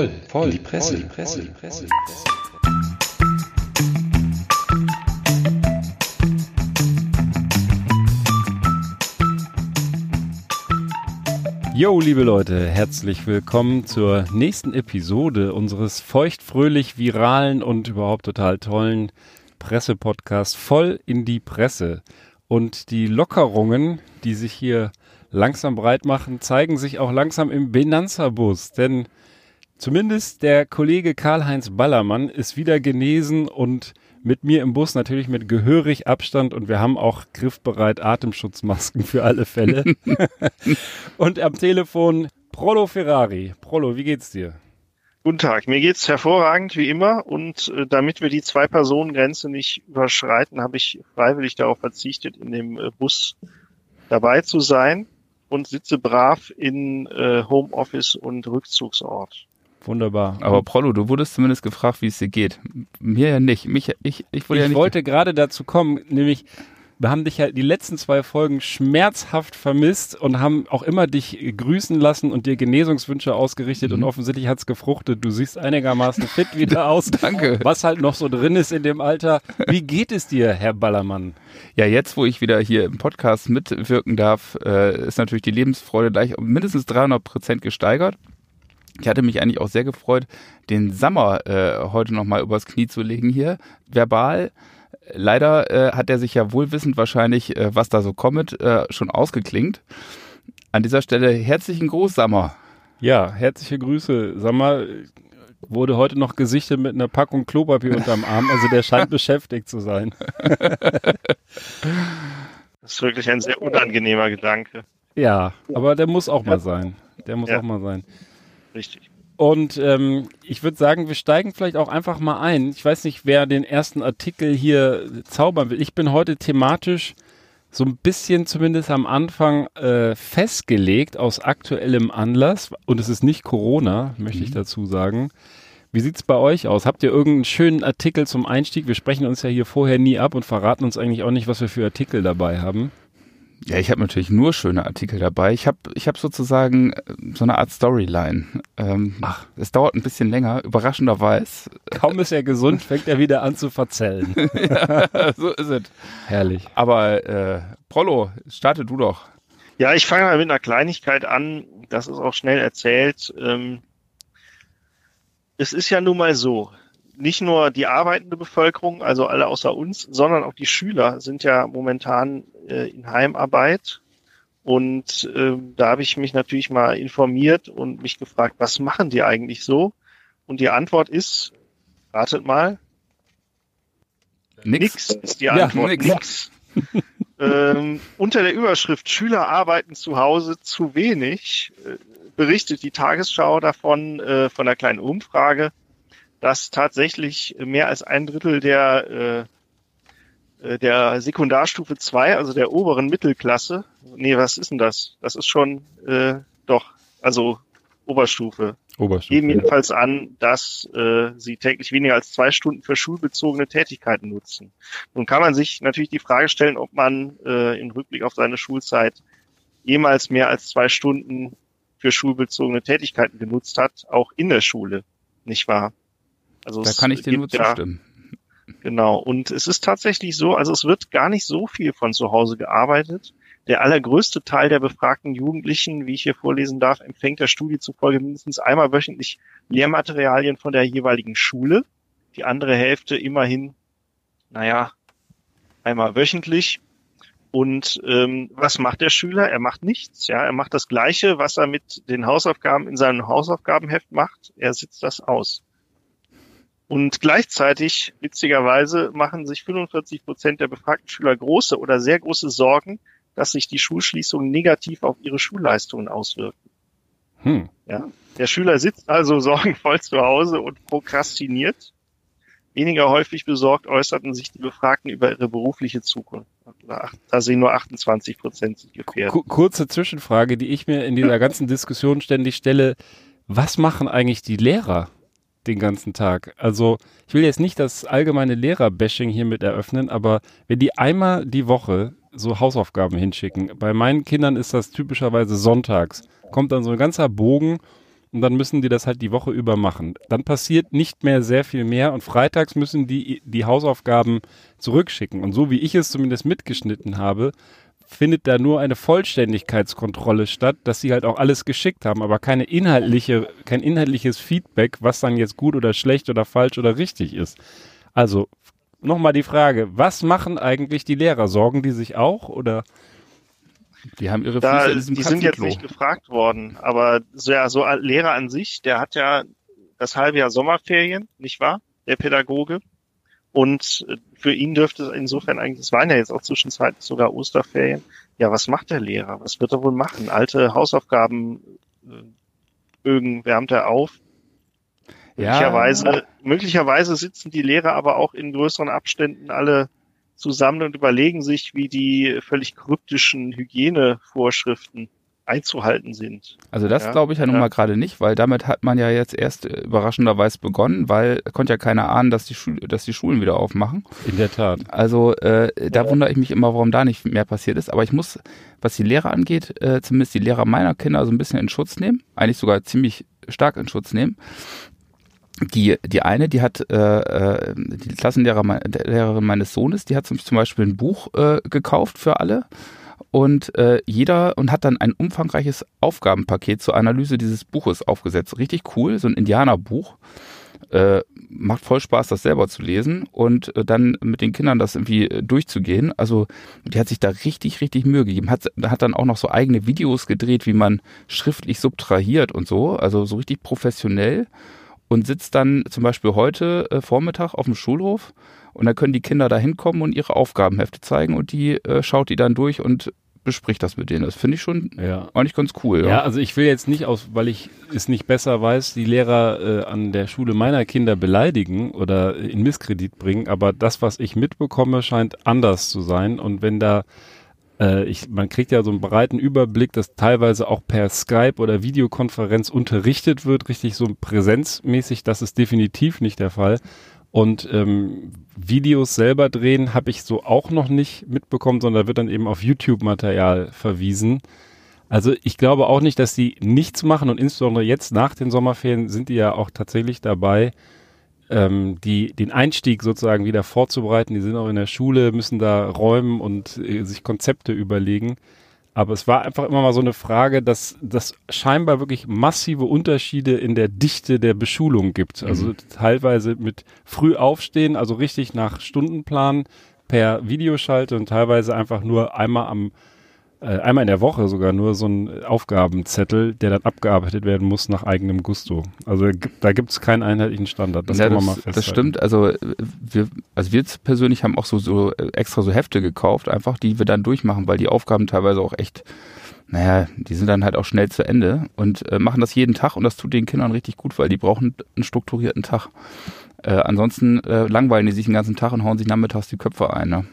voll, voll, in die Presse, voll, die Presse, die Presse. Die Presse. Yo, liebe Leute, herzlich willkommen zur nächsten Episode unseres feuchtfröhlich viralen und überhaupt total tollen Pressepodcasts voll in die Presse. Und die Lockerungen, die sich hier langsam breit machen, zeigen sich auch langsam im Benanza-Bus. Denn zumindest der Kollege Karl-Heinz Ballermann ist wieder genesen und mit mir im Bus natürlich mit gehörig Abstand und wir haben auch griffbereit Atemschutzmasken für alle Fälle. und am Telefon Prolo Ferrari. Prolo, wie geht's dir? Guten Tag, mir geht's hervorragend wie immer und äh, damit wir die Zwei-Personen-Grenze nicht überschreiten, habe ich freiwillig darauf verzichtet, in dem äh, Bus dabei zu sein und sitze brav in äh, Homeoffice und Rückzugsort. Wunderbar. Aber Prollo, du wurdest zumindest gefragt, wie es dir geht. Mir ja nicht. Mich, ich, ich, wurde ich ja nicht wollte gerade dazu kommen, nämlich wir haben dich ja die letzten zwei Folgen schmerzhaft vermisst und haben auch immer dich grüßen lassen und dir Genesungswünsche ausgerichtet mhm. und offensichtlich hat's gefruchtet. Du siehst einigermaßen fit wieder aus. Danke. Was halt noch so drin ist in dem Alter. Wie geht es dir, Herr Ballermann? Ja, jetzt, wo ich wieder hier im Podcast mitwirken darf, äh, ist natürlich die Lebensfreude gleich um mindestens 300 Prozent gesteigert. Ich hatte mich eigentlich auch sehr gefreut, den Sommer äh, heute nochmal übers Knie zu legen hier, verbal. Leider äh, hat er sich ja wohlwissend wahrscheinlich, äh, was da so kommt, äh, schon ausgeklingt. An dieser Stelle herzlichen Gruß, Sammer. Ja, herzliche Grüße. Sammer wurde heute noch gesichtet mit einer Packung Klopapier unterm Arm, also der scheint beschäftigt zu sein. das ist wirklich ein sehr unangenehmer Gedanke. Ja, aber der muss auch mal sein. Der muss ja. auch mal sein. Richtig. Und ähm, ich würde sagen, wir steigen vielleicht auch einfach mal ein. Ich weiß nicht, wer den ersten Artikel hier zaubern will. Ich bin heute thematisch so ein bisschen zumindest am Anfang äh, festgelegt aus aktuellem Anlass. Und es ist nicht Corona, möchte mhm. ich dazu sagen. Wie sieht's bei euch aus? Habt ihr irgendeinen schönen Artikel zum Einstieg? Wir sprechen uns ja hier vorher nie ab und verraten uns eigentlich auch nicht, was wir für Artikel dabei haben. Ja, ich habe natürlich nur schöne Artikel dabei. Ich habe ich hab sozusagen äh, so eine Art Storyline. Ähm, Ach, es dauert ein bisschen länger, überraschenderweise. Kaum ist er gesund, fängt er wieder an zu verzellen. ja, so ist es. Herrlich. Aber äh, Prollo, starte du doch. Ja, ich fange mal mit einer Kleinigkeit an. Das ist auch schnell erzählt. Ähm, es ist ja nun mal so, nicht nur die arbeitende Bevölkerung, also alle außer uns, sondern auch die Schüler sind ja momentan äh, in Heimarbeit. Und äh, da habe ich mich natürlich mal informiert und mich gefragt, was machen die eigentlich so? Und die Antwort ist, ratet mal. Nix, nix ist die Antwort. Ja, nix. nix. ähm, unter der Überschrift Schüler arbeiten zu Hause zu wenig äh, berichtet die Tagesschau davon äh, von einer kleinen Umfrage dass tatsächlich mehr als ein Drittel der, äh, äh der Sekundarstufe 2, also der oberen Mittelklasse, nee, was ist denn das? Das ist schon äh, doch, also Oberstufe. Oberstufe. Geben jedenfalls an, dass äh, sie täglich weniger als zwei Stunden für schulbezogene Tätigkeiten nutzen. Nun kann man sich natürlich die Frage stellen, ob man äh, im Rückblick auf seine Schulzeit jemals mehr als zwei Stunden für schulbezogene Tätigkeiten genutzt hat, auch in der Schule, nicht wahr? Also da kann ich dir nur zustimmen. Ja, genau. Und es ist tatsächlich so, also es wird gar nicht so viel von zu Hause gearbeitet. Der allergrößte Teil der befragten Jugendlichen, wie ich hier vorlesen darf, empfängt der Studie zufolge mindestens einmal wöchentlich Lehrmaterialien von der jeweiligen Schule. Die andere Hälfte immerhin, naja, einmal wöchentlich. Und ähm, was macht der Schüler? Er macht nichts. Ja, er macht das Gleiche, was er mit den Hausaufgaben in seinem Hausaufgabenheft macht. Er sitzt das aus. Und gleichzeitig, witzigerweise, machen sich 45 Prozent der befragten Schüler große oder sehr große Sorgen, dass sich die Schulschließungen negativ auf ihre Schulleistungen auswirken. Hm. Ja, der Schüler sitzt also sorgenvoll zu Hause und prokrastiniert. Weniger häufig besorgt äußerten sich die Befragten über ihre berufliche Zukunft. Da sehen nur 28 Prozent sich gefährdet. Kurze Zwischenfrage, die ich mir in dieser ganzen Diskussion ständig stelle. Was machen eigentlich die Lehrer? Den ganzen Tag. Also ich will jetzt nicht das allgemeine Lehrer-Bashing hiermit eröffnen, aber wenn die einmal die Woche so Hausaufgaben hinschicken, bei meinen Kindern ist das typischerweise sonntags, kommt dann so ein ganzer Bogen und dann müssen die das halt die Woche über machen. Dann passiert nicht mehr sehr viel mehr und freitags müssen die die Hausaufgaben zurückschicken. Und so wie ich es zumindest mitgeschnitten habe, findet da nur eine Vollständigkeitskontrolle statt, dass sie halt auch alles geschickt haben, aber keine inhaltliche, kein inhaltliches Feedback, was dann jetzt gut oder schlecht oder falsch oder richtig ist. Also nochmal die Frage, was machen eigentlich die Lehrer? Sorgen die sich auch oder? Die haben ihre Da, Füße in diesem die sind jetzt nicht gefragt worden, aber so, ja, so ein Lehrer an sich, der hat ja das halbe Jahr Sommerferien, nicht wahr? Der Pädagoge. Und äh, für ihn dürfte es insofern eigentlich, es waren ja jetzt auch zwischenzeitlich sogar Osterferien. Ja, was macht der Lehrer? Was wird er wohl machen? Alte Hausaufgaben, äh, Bögen wärmt er auf. Möglicherweise, möglicherweise sitzen die Lehrer aber auch in größeren Abständen alle zusammen und überlegen sich, wie die völlig kryptischen Hygienevorschriften einzuhalten sind. Also das Ja, glaube ich ja nun ja. mal gerade nicht, weil damit hat man ja jetzt erst äh, überraschenderweise begonnen, weil konnte ja keiner ahnen, dass die, Schul dass die Schulen wieder aufmachen. In der Tat. Also äh, da wundere ich mich immer, warum da nicht mehr passiert ist. Aber ich muss, was die Lehrer angeht, äh, zumindest die Lehrer meiner Kinder so ein bisschen in Schutz nehmen. Eigentlich sogar ziemlich stark in Schutz nehmen. Die, die eine, die hat, äh, äh, die Klassenlehrer, me- der Lehrerin meines Sohnes, die hat zum, zum Beispiel ein Buch äh, gekauft für alle und äh, jeder und hat dann ein umfangreiches Aufgabenpaket zur Analyse dieses Buches aufgesetzt. Richtig cool, so ein Indianerbuch. Äh, macht voll Spaß, das selber zu lesen und äh, dann mit den Kindern das irgendwie äh, durchzugehen. Also die hat sich da richtig, richtig Mühe gegeben. Hat, hat dann auch noch so eigene Videos gedreht, wie man schriftlich subtrahiert und so. Also so richtig professionell und sitzt dann zum Beispiel heute äh, Vormittag auf dem Schulhof und dann können die Kinder da hinkommen und ihre Aufgabenhefte zeigen und die äh, schaut die dann durch und bespricht das mit denen. Das finde ich schon Ja. eigentlich ganz cool. Ja, Ja. also ich will jetzt nicht aus, weil ich es nicht besser weiß, die Lehrer äh, an der Schule meiner Kinder beleidigen oder in Misskredit bringen, aber das, was ich mitbekomme, scheint anders zu sein. Und wenn da, äh, ich, man kriegt ja so einen breiten Überblick, dass teilweise auch per Skype oder Videokonferenz unterrichtet wird, richtig so präsenzmäßig, das ist definitiv nicht der Fall. Und ähm, Videos selber drehen habe ich so auch noch nicht mitbekommen, sondern da wird dann eben auf YouTube-Material verwiesen. Also ich glaube auch nicht, dass die nichts machen und insbesondere jetzt nach den Sommerferien sind die ja auch tatsächlich dabei, ähm, die, den Einstieg sozusagen wieder vorzubereiten. Die sind auch in der Schule, müssen da räumen und äh, sich Konzepte überlegen. Aber es war einfach immer mal so eine Frage, dass das scheinbar wirklich massive Unterschiede in der Dichte der Beschulung gibt. Also teilweise mit früh aufstehen, also richtig nach Stundenplan per Videoschalte und teilweise einfach nur einmal am einmal in der Woche sogar nur so ein Aufgabenzettel, der dann abgearbeitet werden muss nach eigenem Gusto. Also da gibt es keinen einheitlichen Standard. Das ja, kann man mal das, festhalten. das stimmt. Also äh, wir, also wir persönlich haben auch so, so äh, extra so Hefte gekauft, einfach die wir dann durchmachen, weil die Aufgaben teilweise auch echt, naja, die sind dann halt auch schnell zu Ende und äh, machen das jeden Tag und das tut den Kindern richtig gut, weil die brauchen einen strukturierten Tag. Äh, ansonsten äh, langweilen die sich den ganzen Tag und hauen sich nachmittags die Köpfe ein. Ne?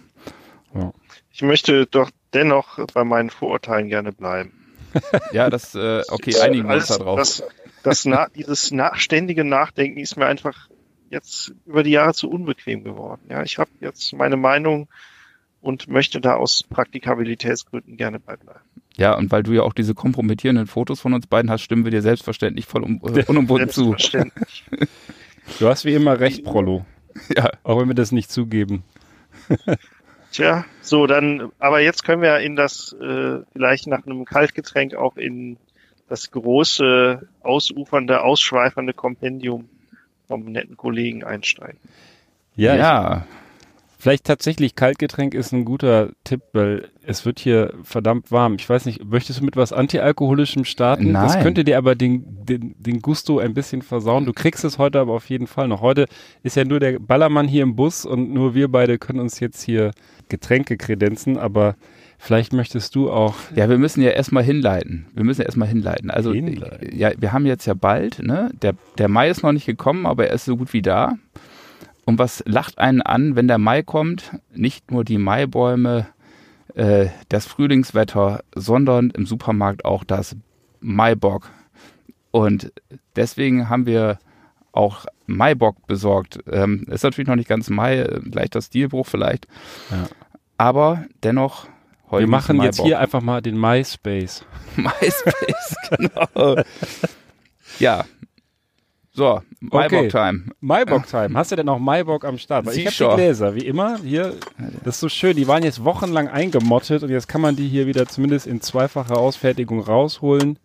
Ich möchte doch dennoch bei meinen Vorurteilen gerne bleiben. Ja, das, äh, okay, einigen wir uns da drauf. Das, das na, dieses nach, ständige Nachdenken ist mir einfach jetzt über die Jahre zu unbequem geworden. Ja, ich habe jetzt meine Meinung und möchte da aus Praktikabilitätsgründen gerne beibleiben. Ja, und weil du ja auch diese kompromittierenden Fotos von uns beiden hast, stimmen wir dir selbstverständlich voll um, äh, unumwunden zu. Selbstverständlich. Du hast wie immer recht, Prollo. Ja. Auch wenn wir das nicht zugeben. Tja, so dann, aber jetzt können wir in das äh, vielleicht nach einem Kaltgetränk auch in das große, ausufernde, ausschweifernde Kompendium vom netten Kollegen einsteigen. Ja, ja. Ich, vielleicht tatsächlich Kaltgetränk ist ein guter Tipp, weil es wird hier verdammt warm. Ich weiß nicht, möchtest du mit was Antialkoholischem starten? Das Nein. könnte dir aber den, den, den Gusto ein bisschen versauen. Du kriegst es heute aber auf jeden Fall noch. Heute ist ja nur der Ballermann hier im Bus und nur wir beide können uns jetzt hier Getränke kredenzen, aber vielleicht möchtest du auch Ja, wir müssen ja erstmal hinleiten. Wir müssen ja erstmal hinleiten. Also, Hinleiten. ja, wir haben jetzt ja bald, ne? Der, der Mai ist noch nicht gekommen, aber er ist so gut wie da. Und was lacht einen an, wenn der Mai kommt? Nicht nur die Maibäume, äh, das Frühlingswetter, sondern im Supermarkt auch das Maibock. Und deswegen haben wir auch Maibock besorgt. Ähm, ist natürlich noch nicht ganz Mai, äh, leichter Stilbruch vielleicht. Ja. Aber dennoch heute Wir machen jetzt hier einfach mal den MySpace. MySpace, genau. Ja. So, Okay. Maibock-Time. Maibock-Time. Hast du denn noch Maibock am Start? Weil ich habe die Gläser, wie immer. Hier, das ist so schön. Die waren jetzt wochenlang eingemottet und jetzt kann man die hier wieder zumindest in zweifacher Ausfertigung rausholen.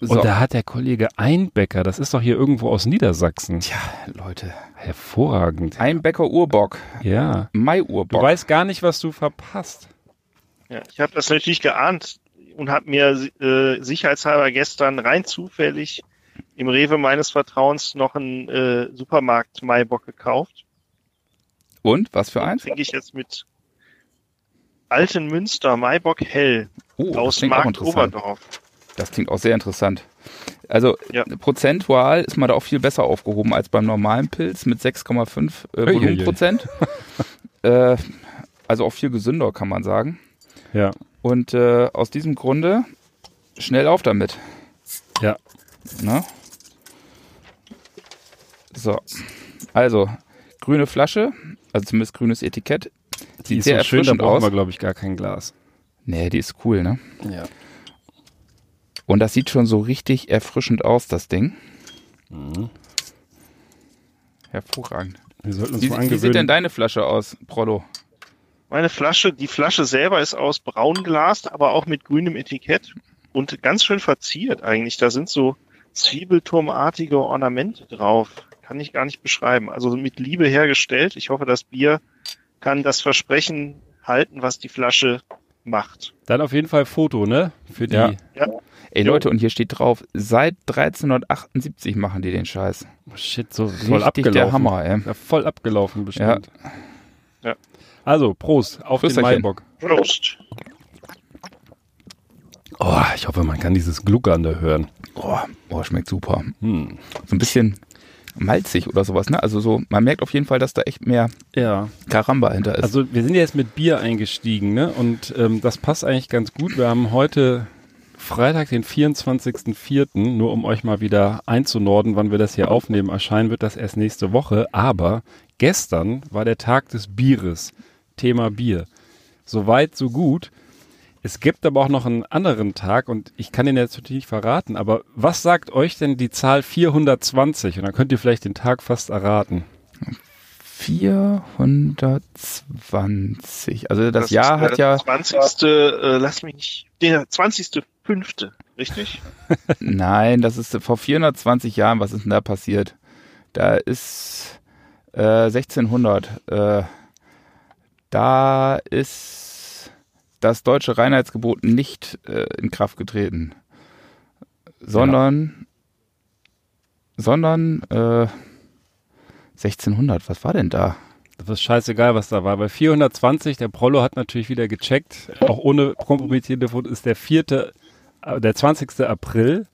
So. Und da hat der Kollege Einbecker, das ist doch hier irgendwo aus Niedersachsen. Tja, Leute. Hervorragend. Einbecker Urbock. Ja. Du Mai-Urbock. weißt gar nicht, was du verpasst. Ja, ich habe das natürlich geahnt und habe mir äh, sicherheitshalber gestern rein zufällig im Rewe meines Vertrauens noch einen äh, Supermarkt Maibock gekauft. Und, was für eins? Trinke ich jetzt mit Alten Münster Maibock Hell Oh, aus Markt. Oberdorf. Das klingt auch sehr interessant. Also Ja. prozentual ist man da auch viel besser aufgehoben als beim normalen Pilz mit 6,5 äh. Volumenprozent. äh, also auch viel gesünder, kann man sagen. Ja. Und äh, aus diesem Grunde schnell auf damit. Ja. Ne? So. Also, grüne Flasche, also zumindest grünes Etikett. Die Sieht ist sehr so schön, da brauchen aus. wir, glaube ich, gar kein Glas. Nee, die ist cool, ne? Ja. Und das sieht schon so richtig erfrischend aus, das Ding. Mhm. Hervorragend. Wir sollten uns Wie, mal wie sieht denn deine Flasche aus, Prollo? Meine Flasche, die Flasche selber ist aus Braunglas, aber auch mit grünem Etikett und ganz schön verziert eigentlich. Da sind so Zwiebelturmartige Ornamente drauf. Kann ich gar nicht beschreiben. Also mit Liebe hergestellt. Ich hoffe, das Bier kann das Versprechen halten, was die Flasche macht. Dann auf jeden Fall Foto, ne? Für die. Ja. Ja, Ey. Leute, und hier steht drauf, seit 1378 machen die den Scheiß. Oh, shit, so voll Richtig abgelaufen. der Hammer, ey. Ja, voll abgelaufen bestimmt. Ja. Also, Prost auf den Prösterchen. Maibock. Prost. Oh, ich hoffe, man kann dieses Gluckernde hören. Oh, oh, schmeckt super. Hm. So ein bisschen malzig oder sowas, ne? Also so, man merkt auf jeden Fall, dass da echt mehr Ja. Karamba hinter ist. Also wir sind jetzt mit Bier eingestiegen, ne? Und ähm, das passt eigentlich ganz gut. Wir haben heute Freitag, den 24.04., nur um euch mal wieder einzunorden, wann wir das hier aufnehmen. Erscheinen wird das erst nächste Woche. Aber gestern war der Tag des Bieres. Thema Bier. Soweit, so gut. Es gibt aber auch noch einen anderen Tag und ich kann den jetzt natürlich nicht verraten, aber was sagt euch denn die Zahl 420? Und dann könnt ihr vielleicht den Tag fast erraten. 420. Also das, Jahr ist hat der ja, 20. Äh, lass mich nicht. Der 20.05. Richtig? nein, das ist vor 420 Jahren, was ist denn da passiert? Da ist äh, 1600. Äh, da ist das deutsche Reinheitsgebot nicht äh, in Kraft getreten, sondern, sondern äh, 1600. Was war denn da? Das ist scheißegal, was da war. Bei 420, der Prollo hat natürlich wieder gecheckt, auch ohne kompromittierende Fotos, ist der vierte, äh, der 20. April.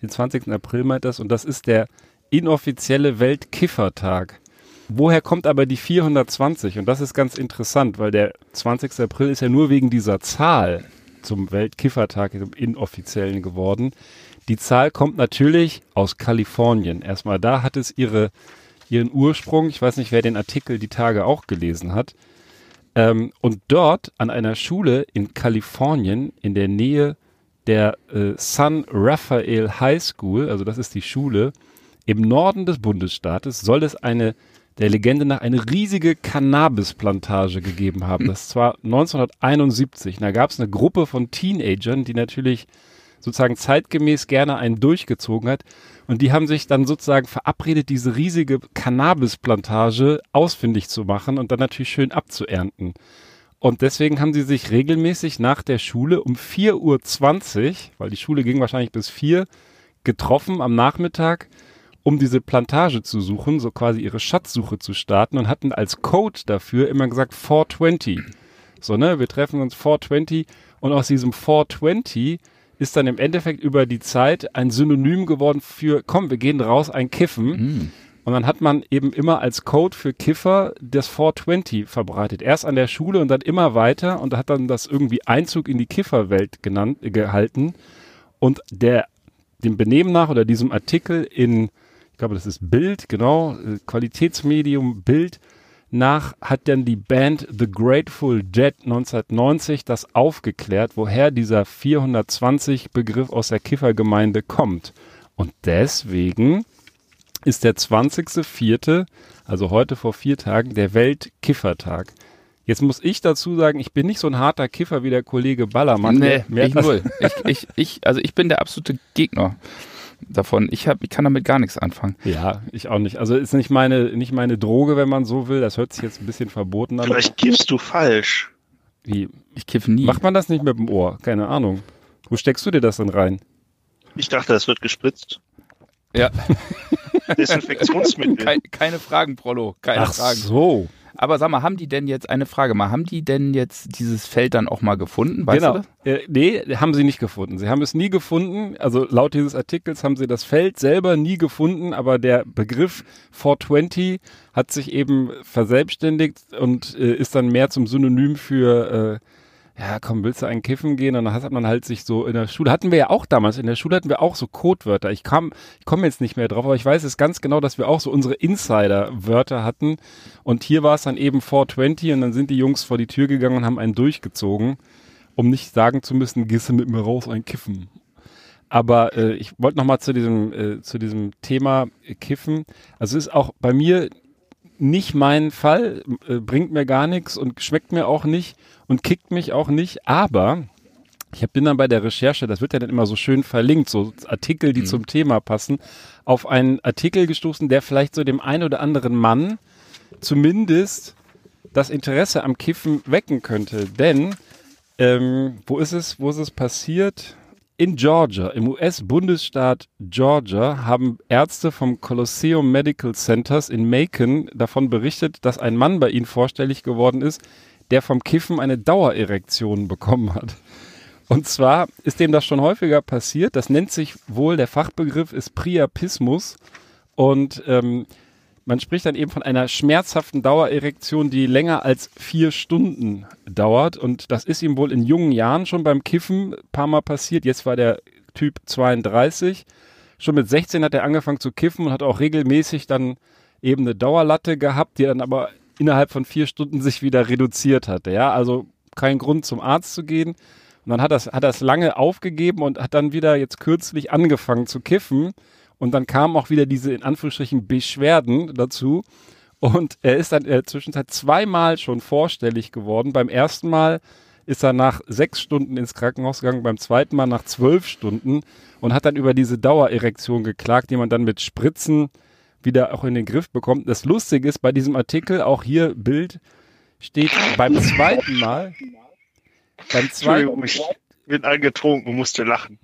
Den 20. April meint das und das ist der inoffizielle Weltkiffertag. Woher kommt aber die 420? Und das ist ganz interessant, weil der 20. April ist ja nur wegen dieser Zahl zum Weltkiffertag, zum inoffiziellen geworden. Die Zahl kommt natürlich aus Kalifornien. Erstmal da hat es ihre, ihren Ursprung. Ich weiß nicht, wer den Artikel die Tage auch gelesen hat. Ähm, und dort an einer Schule in Kalifornien in der Nähe der äh, San Rafael High School, also das ist die Schule, im Norden des Bundesstaates soll es eine, der Legende nach, eine riesige Cannabisplantage gegeben haben. Das war 1971. Und da gab es eine Gruppe von Teenagern, die natürlich sozusagen zeitgemäß gerne einen durchgezogen hat. Und die haben sich dann sozusagen verabredet, diese riesige Cannabisplantage ausfindig zu machen und dann natürlich schön abzuernten. Und deswegen haben sie sich regelmäßig nach der Schule um 4.20 Uhr, weil die Schule ging wahrscheinlich bis 4, getroffen am Nachmittag, um diese Plantage zu suchen, so quasi ihre Schatzsuche zu starten und hatten als Code dafür immer gesagt 420. So, ne, wir treffen uns 420 und aus diesem 420 ist dann im Endeffekt über die Zeit ein Synonym geworden für, komm, wir gehen raus, ein Kiffen. Hm. Und dann hat man eben immer als Code für Kiffer das 420 verbreitet. Erst an der Schule und dann immer weiter und hat dann das irgendwie Einzug in die Kifferwelt genannt, gehalten. Und der, dem Benehmen nach oder diesem Artikel in, ich glaube, das ist Bild, genau, äh, Qualitätsmedium Bild, nach hat dann die Band The Grateful Dead 1990 das aufgeklärt, woher dieser 420 Begriff aus der Kiffergemeinde kommt. Und deswegen ist der 20.04., also heute vor vier Tagen, der Weltkiffertag. Jetzt muss ich dazu sagen, ich bin nicht so ein harter Kiffer wie der Kollege Ballermann. Nee, ich null. Ich, ich, ich, also ich bin der absolute Gegner davon. Ich, hab, ich kann damit gar nichts anfangen. Ja, ich auch nicht. Also ist nicht meine, nicht meine Droge, wenn man so will. Das hört sich jetzt ein bisschen verboten an. Vielleicht kiffst du falsch. Wie? Ich kiffe nie. Macht man das nicht mit dem Ohr? Keine Ahnung. Wo steckst du dir das denn rein? Ich dachte, das wird gespritzt. ja. Desinfektionsmittel. Keine, keine Fragen, Prollo. Keine Ach Fragen. so. Aber sag mal, haben die denn jetzt, eine Frage mal, haben die denn jetzt dieses Feld dann auch mal gefunden? Weißt genau. du? Äh, nee, haben sie nicht gefunden. Sie haben es nie gefunden. Also laut dieses Artikels haben sie das Feld selber nie gefunden, aber der Begriff 420 hat sich eben verselbstständigt und äh, ist dann mehr zum Synonym für äh, ja, komm, willst du einen kiffen gehen? Und dann hat man halt sich so in der Schule, hatten wir ja auch damals, in der Schule hatten wir auch so Codewörter. Ich kam, ich komme jetzt nicht mehr drauf, aber ich weiß es ganz genau, dass wir auch so unsere Insider-Wörter hatten. Und hier war es dann eben 420 und dann sind die Jungs vor die Tür gegangen und haben einen durchgezogen, um nicht sagen zu müssen, gehst du mit mir raus, ein Kiffen. Aber äh, ich wollte noch mal zu diesem, äh, zu diesem Thema äh, Kiffen. Also es ist auch bei mir nicht mein Fall, äh, bringt mir gar nichts und schmeckt mir auch nicht und kickt mich auch nicht, aber ich bin dann bei der Recherche, das wird ja dann immer so schön verlinkt, so Artikel, die Mhm. zum Thema passen, auf einen Artikel gestoßen, der vielleicht so dem einen oder anderen Mann zumindest das Interesse am Kiffen wecken könnte. Denn, ähm, wo ist es, wo ist es passiert? In Georgia, im US-Bundesstaat Georgia, haben Ärzte vom Colosseum Medical Centers in Macon davon berichtet, dass ein Mann bei ihnen vorstellig geworden ist, der vom Kiffen eine Dauererektion bekommen hat. Und zwar ist dem das schon häufiger passiert. Das nennt sich wohl, der Fachbegriff ist Priapismus. Und ähm, man spricht dann eben von einer schmerzhaften Dauererektion, die länger als vier Stunden dauert. Und das ist ihm wohl in jungen Jahren schon beim Kiffen ein paar Mal passiert. Jetzt war der Typ 32. Schon mit 16 hat er angefangen zu kiffen und hat auch regelmäßig dann eben eine Dauerlatte gehabt, die dann aber innerhalb von vier Stunden sich wieder reduziert hatte. Ja, also kein Grund zum Arzt zu gehen. Und dann hat das, hat das lange aufgegeben und hat dann wieder jetzt kürzlich angefangen zu kiffen. Und dann kamen auch wieder diese in Anführungsstrichen Beschwerden dazu. Und er ist dann in der Zwischenzeit zweimal schon vorstellig geworden. Beim ersten Mal ist er nach sechs Stunden ins Krankenhaus gegangen, beim zweiten Mal nach zwölf Stunden und hat dann über diese Dauererektion geklagt, die man dann mit Spritzen wieder auch in den Griff bekommt. Das Lustige ist bei diesem Artikel, auch hier Bild, steht beim zweiten Mal, beim zweiten, Entschuldigung, ich bin angetrunken und musste lachen.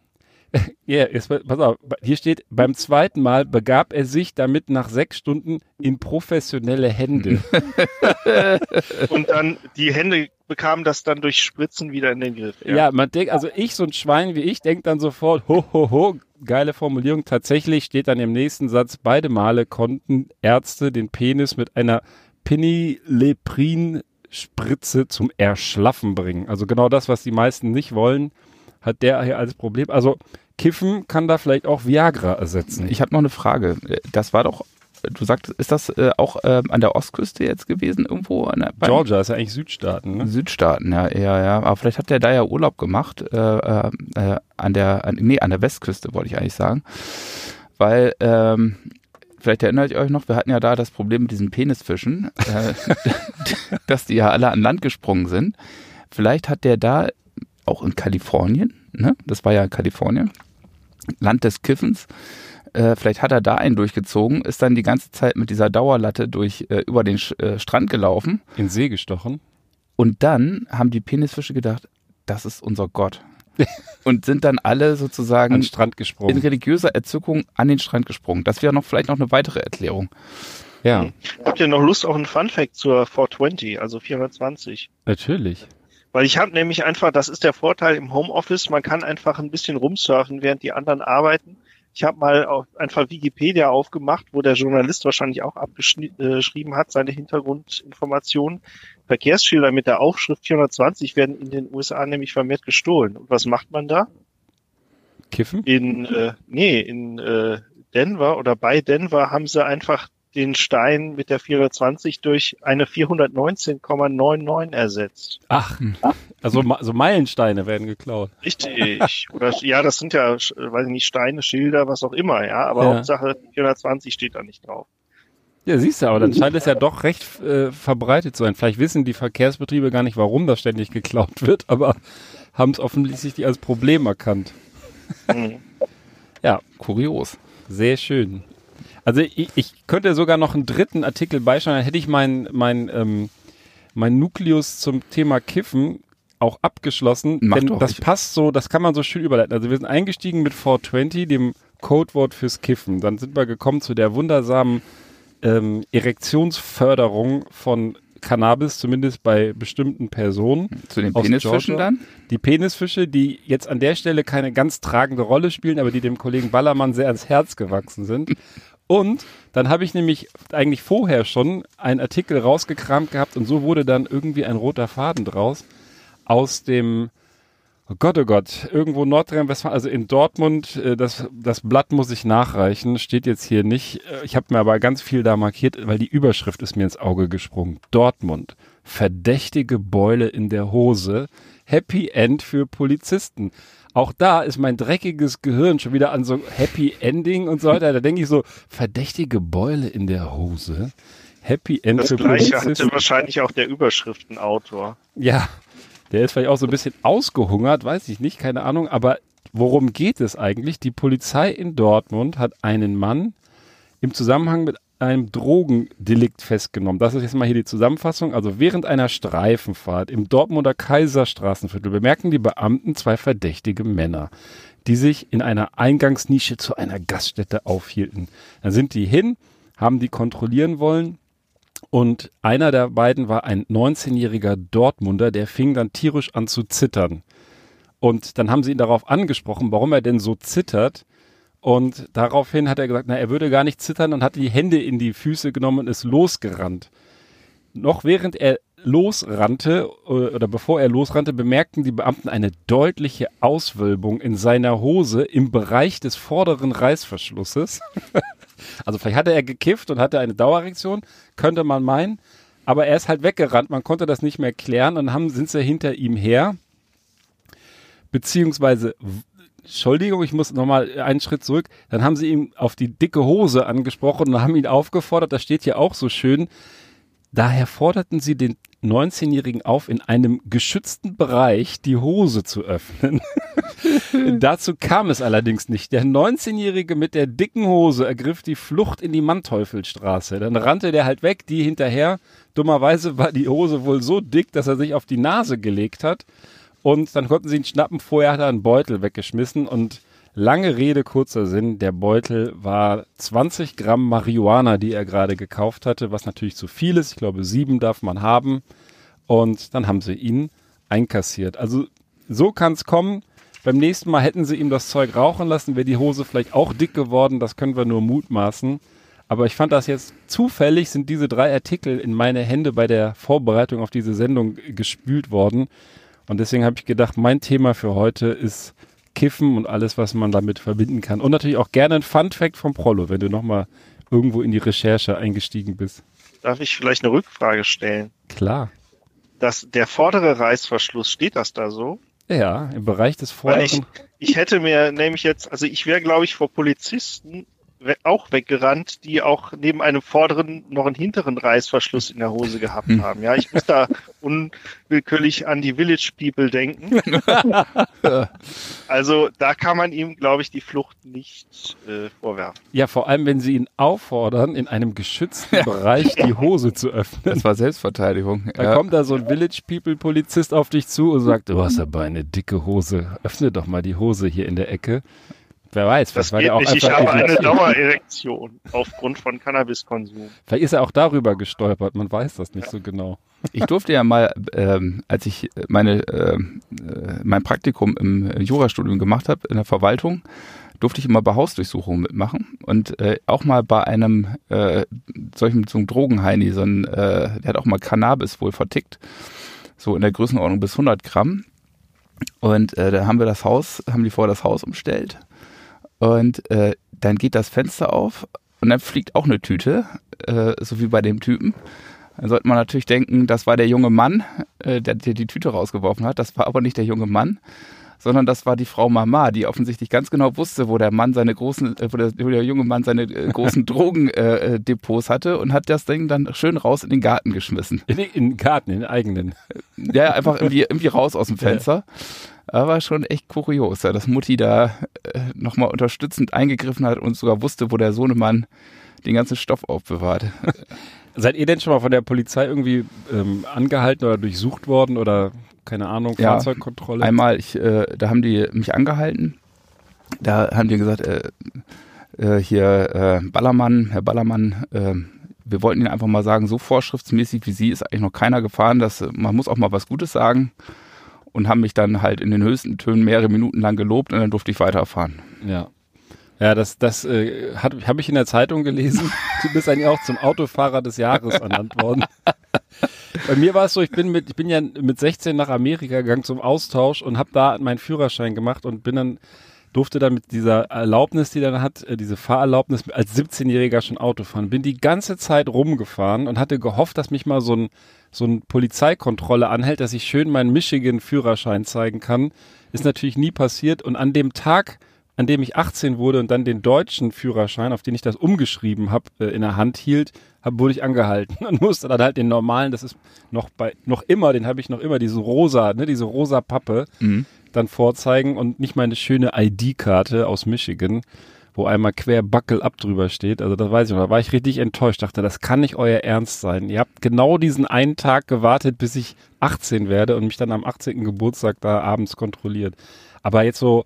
ja, jetzt, pass auf, hier steht, beim zweiten Mal begab er sich damit nach sechs Stunden in professionelle Hände. Und dann die Hände bekamen das dann durch Spritzen wieder in den Griff. Ja, man denkt, also ich, so ein Schwein wie ich, denkt dann sofort, ho, ho, ho, geile Formulierung. Tatsächlich steht dann im nächsten Satz, beide Male konnten Ärzte den Penis mit einer Pinileprin-Spritze zum Erschlaffen bringen. Also genau das, was die meisten nicht wollen, hat der hier als Problem. Also Kiffen kann da vielleicht auch Viagra ersetzen. Ich habe noch eine Frage. Das war doch, du sagtest, ist das äh, auch äh, an der Ostküste jetzt gewesen, irgendwo an der Georgia ist ja eigentlich Südstaaten, ne? Südstaaten, ja, ja, ja. Aber vielleicht hat der da ja Urlaub gemacht, äh, äh, äh, an der, an, nee, an der Westküste, wollte ich eigentlich sagen. Weil, ähm, vielleicht erinnert ihr euch noch, wir hatten ja da das Problem mit diesen Penisfischen, äh, dass die ja alle an Land gesprungen sind. Vielleicht hat der da auch in Kalifornien, ne? Das war ja Kalifornien, Land des Kiffens. Äh, vielleicht hat er da einen durchgezogen, ist dann die ganze Zeit mit dieser Dauerlatte durch äh, über den Sch äh, Strand gelaufen In See gestochen. und dann haben die Penisfische gedacht, das ist unser Gott. und sind dann alle An sozusagen den Strand in gesprungen. religiöser Erzückung an den Strand gesprungen. Das wäre noch vielleicht noch eine weitere Erklärung. Ja, Habt ihr noch Lust auf einen Funfact zur 420, also 420? natürlich. Weil ich habe nämlich einfach, das ist der Vorteil im Homeoffice, man kann einfach ein bisschen rumsurfen, während die anderen arbeiten. Ich habe mal auf, einfach Wikipedia aufgemacht, wo der Journalist wahrscheinlich auch abgeschrieben hat, seine Hintergrundinformationen. Verkehrsschilder mit der Aufschrift 420 werden in den USA nämlich vermehrt gestohlen. Und was macht man da? Kiffen? In, äh, nee, in äh, Denver oder bei Denver haben sie einfach den Stein mit der 420 durch eine 419,99 ersetzt. Ach, also so Meilensteine werden geklaut. Richtig. Oder ja, das sind ja, weiß ich nicht, Steine, Schilder, was auch immer, ja. Aber Ja. Hauptsache 420 steht da nicht drauf. Ja, siehst du, aber dann scheint es ja doch recht äh, verbreitet zu sein. Vielleicht wissen die Verkehrsbetriebe gar nicht, warum das ständig geklaut wird, aber haben es offensichtlich als Problem erkannt. Mhm. Ja, Kurios. sehr schön. Also ich, ich könnte sogar noch einen dritten Artikel beischauen, dann hätte ich mein, mein, ähm, mein Nukleus zum Thema Kiffen auch abgeschlossen. Mach denn das ich- passt so, das kann man so schön überleiten. Also wir sind eingestiegen mit 420, dem Codewort fürs Kiffen. Dann sind wir gekommen zu der wundersamen ähm, Erektionsförderung von Cannabis, zumindest bei bestimmten Personen. Zu den Penisfischen Georgia? dann? Die Penisfische, die jetzt an der Stelle keine ganz tragende Rolle spielen, aber die dem Kollegen Ballermann sehr ans Herz gewachsen sind. Und dann habe ich nämlich eigentlich vorher schon einen Artikel rausgekramt gehabt und so wurde dann irgendwie ein roter Faden draus aus dem Oh Gott, oh Gott, irgendwo Nordrhein-Westfalen, also in Dortmund, äh, das, das Blatt muss ich nachreichen, steht jetzt hier nicht. Äh, Ich habe mir aber ganz viel da markiert, weil die Überschrift ist mir ins Auge gesprungen. Dortmund, verdächtige Beule in der Hose, Happy End für Polizisten. Auch da ist mein dreckiges Gehirn schon wieder an so Happy Ending und so weiter. Da denke ich so, verdächtige Beule in der Hose, Happy End Das gleiche hatte wahrscheinlich auch der Überschriftenautor. Ja, der ist vielleicht auch so ein bisschen ausgehungert, weiß ich nicht, keine Ahnung. Aber worum geht es eigentlich? Die Polizei in Dortmund hat einen Mann im Zusammenhang mit einem Drogendelikt festgenommen. Das ist jetzt mal hier die Zusammenfassung. Also während einer Streifenfahrt im Dortmunder Kaiserstraßenviertel bemerken die Beamten zwei verdächtige Männer, die sich in einer Eingangsnische zu einer Gaststätte aufhielten. Dann sind die hin, haben die kontrollieren wollen, und einer der beiden war ein 19-jähriger Dortmunder, der fing dann tierisch an zu zittern. Und dann haben sie ihn darauf angesprochen, warum er denn so zittert. Und daraufhin hat er gesagt, na, er würde gar nicht zittern und hat die Hände in die Füße genommen und ist losgerannt. Noch während er losrannte äh, oder bevor er losrannte, bemerkten die Beamten eine deutliche Auswölbung in seiner Hose im Bereich des vorderen Reißverschlusses. Also vielleicht hatte er gekifft und hatte eine Dauererektion, könnte man meinen. Aber er ist halt weggerannt, man konnte das nicht mehr klären und haben, sind sie hinter ihm her. Beziehungsweise, Entschuldigung, ich muss nochmal einen Schritt zurück. Dann haben sie ihn auf die dicke Hose angesprochen und haben ihn aufgefordert, das steht hier auch so schön. Daher forderten sie den 19-Jährigen auf, in einem geschützten Bereich die Hose zu öffnen. Dazu kam es allerdings nicht. Der 19-Jährige mit der dicken Hose ergriff die Flucht in die Manteuffelstraße. Dann rannte der halt weg, die hinterher. Dummerweise war die Hose wohl so dick, dass er sich auf die Nase gelegt hat. Und dann konnten sie ihn schnappen. Vorher hat er einen Beutel weggeschmissen und lange Rede, kurzer Sinn. Der Beutel war 20 Gramm Marihuana, die er gerade gekauft hatte, was natürlich zu viel ist. Ich glaube, sieben darf man haben. Und dann haben sie ihn einkassiert. Also so kann es kommen. Beim nächsten Mal hätten sie ihm das Zeug rauchen lassen, wäre die Hose vielleicht auch dick geworden. Das können wir nur mutmaßen. Aber ich fand das jetzt zufällig, sind diese drei Artikel in meine Hände bei der Vorbereitung auf diese Sendung gespült worden. Und deswegen habe ich gedacht, mein Thema für heute ist Kiffen und alles, was man damit verbinden kann. Und natürlich auch gerne ein Fun-Fact vom Prollo, wenn du nochmal irgendwo in die Recherche eingestiegen bist. Darf ich vielleicht eine Rückfrage stellen? Klar. Das, der vordere Reißverschluss, steht das da so? Ja, im Bereich des Weil ich, vorderen. ich hätte mir nämlich jetzt, also ich wäre, glaube ich, vor Polizisten auch weggerannt, die auch neben einem vorderen noch einen hinteren Reißverschluss in der Hose gehabt Hm. haben. Ja, ich muss da unwillkürlich an die Village People denken. also da kann man ihm, glaube ich, die Flucht nicht äh, vorwerfen. Ja, vor allem, wenn sie ihn auffordern, in einem geschützten Bereich die Hose zu öffnen. Das war Selbstverteidigung. Da ja. kommt da so ein Village People Polizist auf dich zu und sagt, du hast aber eine dicke Hose. Öffne doch mal die Hose hier in der Ecke. Wer weiß, Das geht auch nicht. Ich habe eine. Dauererektion aufgrund von Cannabiskonsum. Vielleicht ist er auch darüber gestolpert, man weiß das nicht so genau. Ich durfte ja mal, ähm, als ich meine, ähm, äh, mein Praktikum im Jurastudium gemacht habe, in der Verwaltung, durfte ich immer bei Hausdurchsuchungen mitmachen und äh, auch mal bei einem äh, solchen so einem Drogenheini, so ein, äh, der hat auch mal Cannabis wohl vertickt, so in der Größenordnung bis 100 Gramm. Und äh, da haben wir das Haus, haben die vorher das Haus umstellt und äh, dann geht das Fenster auf und dann fliegt auch eine Tüte, äh, so wie bei dem Typen. Dann sollte man natürlich denken, das war der junge Mann, äh, der, der die Tüte rausgeworfen hat. Das war aber nicht der junge Mann, sondern das war die Frau Mama, die offensichtlich ganz genau wusste, wo der Mann seine großen, äh, wo, der, wo der junge Mann seine äh, großen Drogendepots äh, hatte und hat das Ding dann schön raus in den Garten geschmissen. In, in den Garten, in den eigenen. Ja, einfach irgendwie, irgendwie raus aus dem Fenster. Ja. Aber schon echt kurios, ja, dass Mutti da äh, nochmal unterstützend eingegriffen hat und sogar wusste, wo der Sohnemann den ganzen Stoff aufbewahrt. Seid ihr denn schon mal von der Polizei irgendwie ähm, angehalten oder durchsucht worden oder keine Ahnung, Ja, Fahrzeugkontrolle? Einmal, ich, äh, da haben die mich angehalten. Da haben die gesagt, äh, äh, hier äh, Ballermann, Herr Ballermann, äh, wir wollten Ihnen einfach mal sagen, so vorschriftsmäßig wie Sie ist eigentlich noch keiner gefahren. Dass, äh, man muss auch mal was Gutes sagen. Und haben mich dann halt in den höchsten Tönen mehrere Minuten lang gelobt und dann durfte ich weiterfahren. Ja. Ja, das, das äh, habe ich in der Zeitung gelesen. Du bist eigentlich auch zum Autofahrer des Jahres ernannt worden. Bei mir war es so, ich bin mit, ich bin ja mit 16 nach Amerika gegangen zum Austausch und habe da meinen Führerschein gemacht und bin dann durfte dann mit dieser Erlaubnis, die dann hat, äh, diese Fahrerlaubnis als 17-Jähriger schon Auto fahren. Bin die ganze Zeit rumgefahren und hatte gehofft, dass mich mal so ein so ein Polizeikontrolle anhält, dass ich schön meinen Michigan-Führerschein zeigen kann. Ist natürlich nie passiert. Und an dem Tag, an dem ich 18 wurde und dann den deutschen Führerschein, auf den ich das umgeschrieben habe, äh, in der Hand hielt, hab, wurde ich angehalten und musste dann halt den normalen, das ist noch bei, noch immer, den habe ich noch immer, diese rosa, ne, diese rosa Pappe, Mhm. Dann vorzeigen und nicht meine schöne ID-Karte aus Michigan, wo einmal quer Buckle up drüber steht. Also das weiß ich noch. Da war ich richtig enttäuscht. Dachte, das kann nicht euer Ernst sein. Ihr habt genau diesen einen Tag gewartet, bis ich 18 werde und mich dann am 18. Geburtstag da abends kontrolliert. Aber jetzt so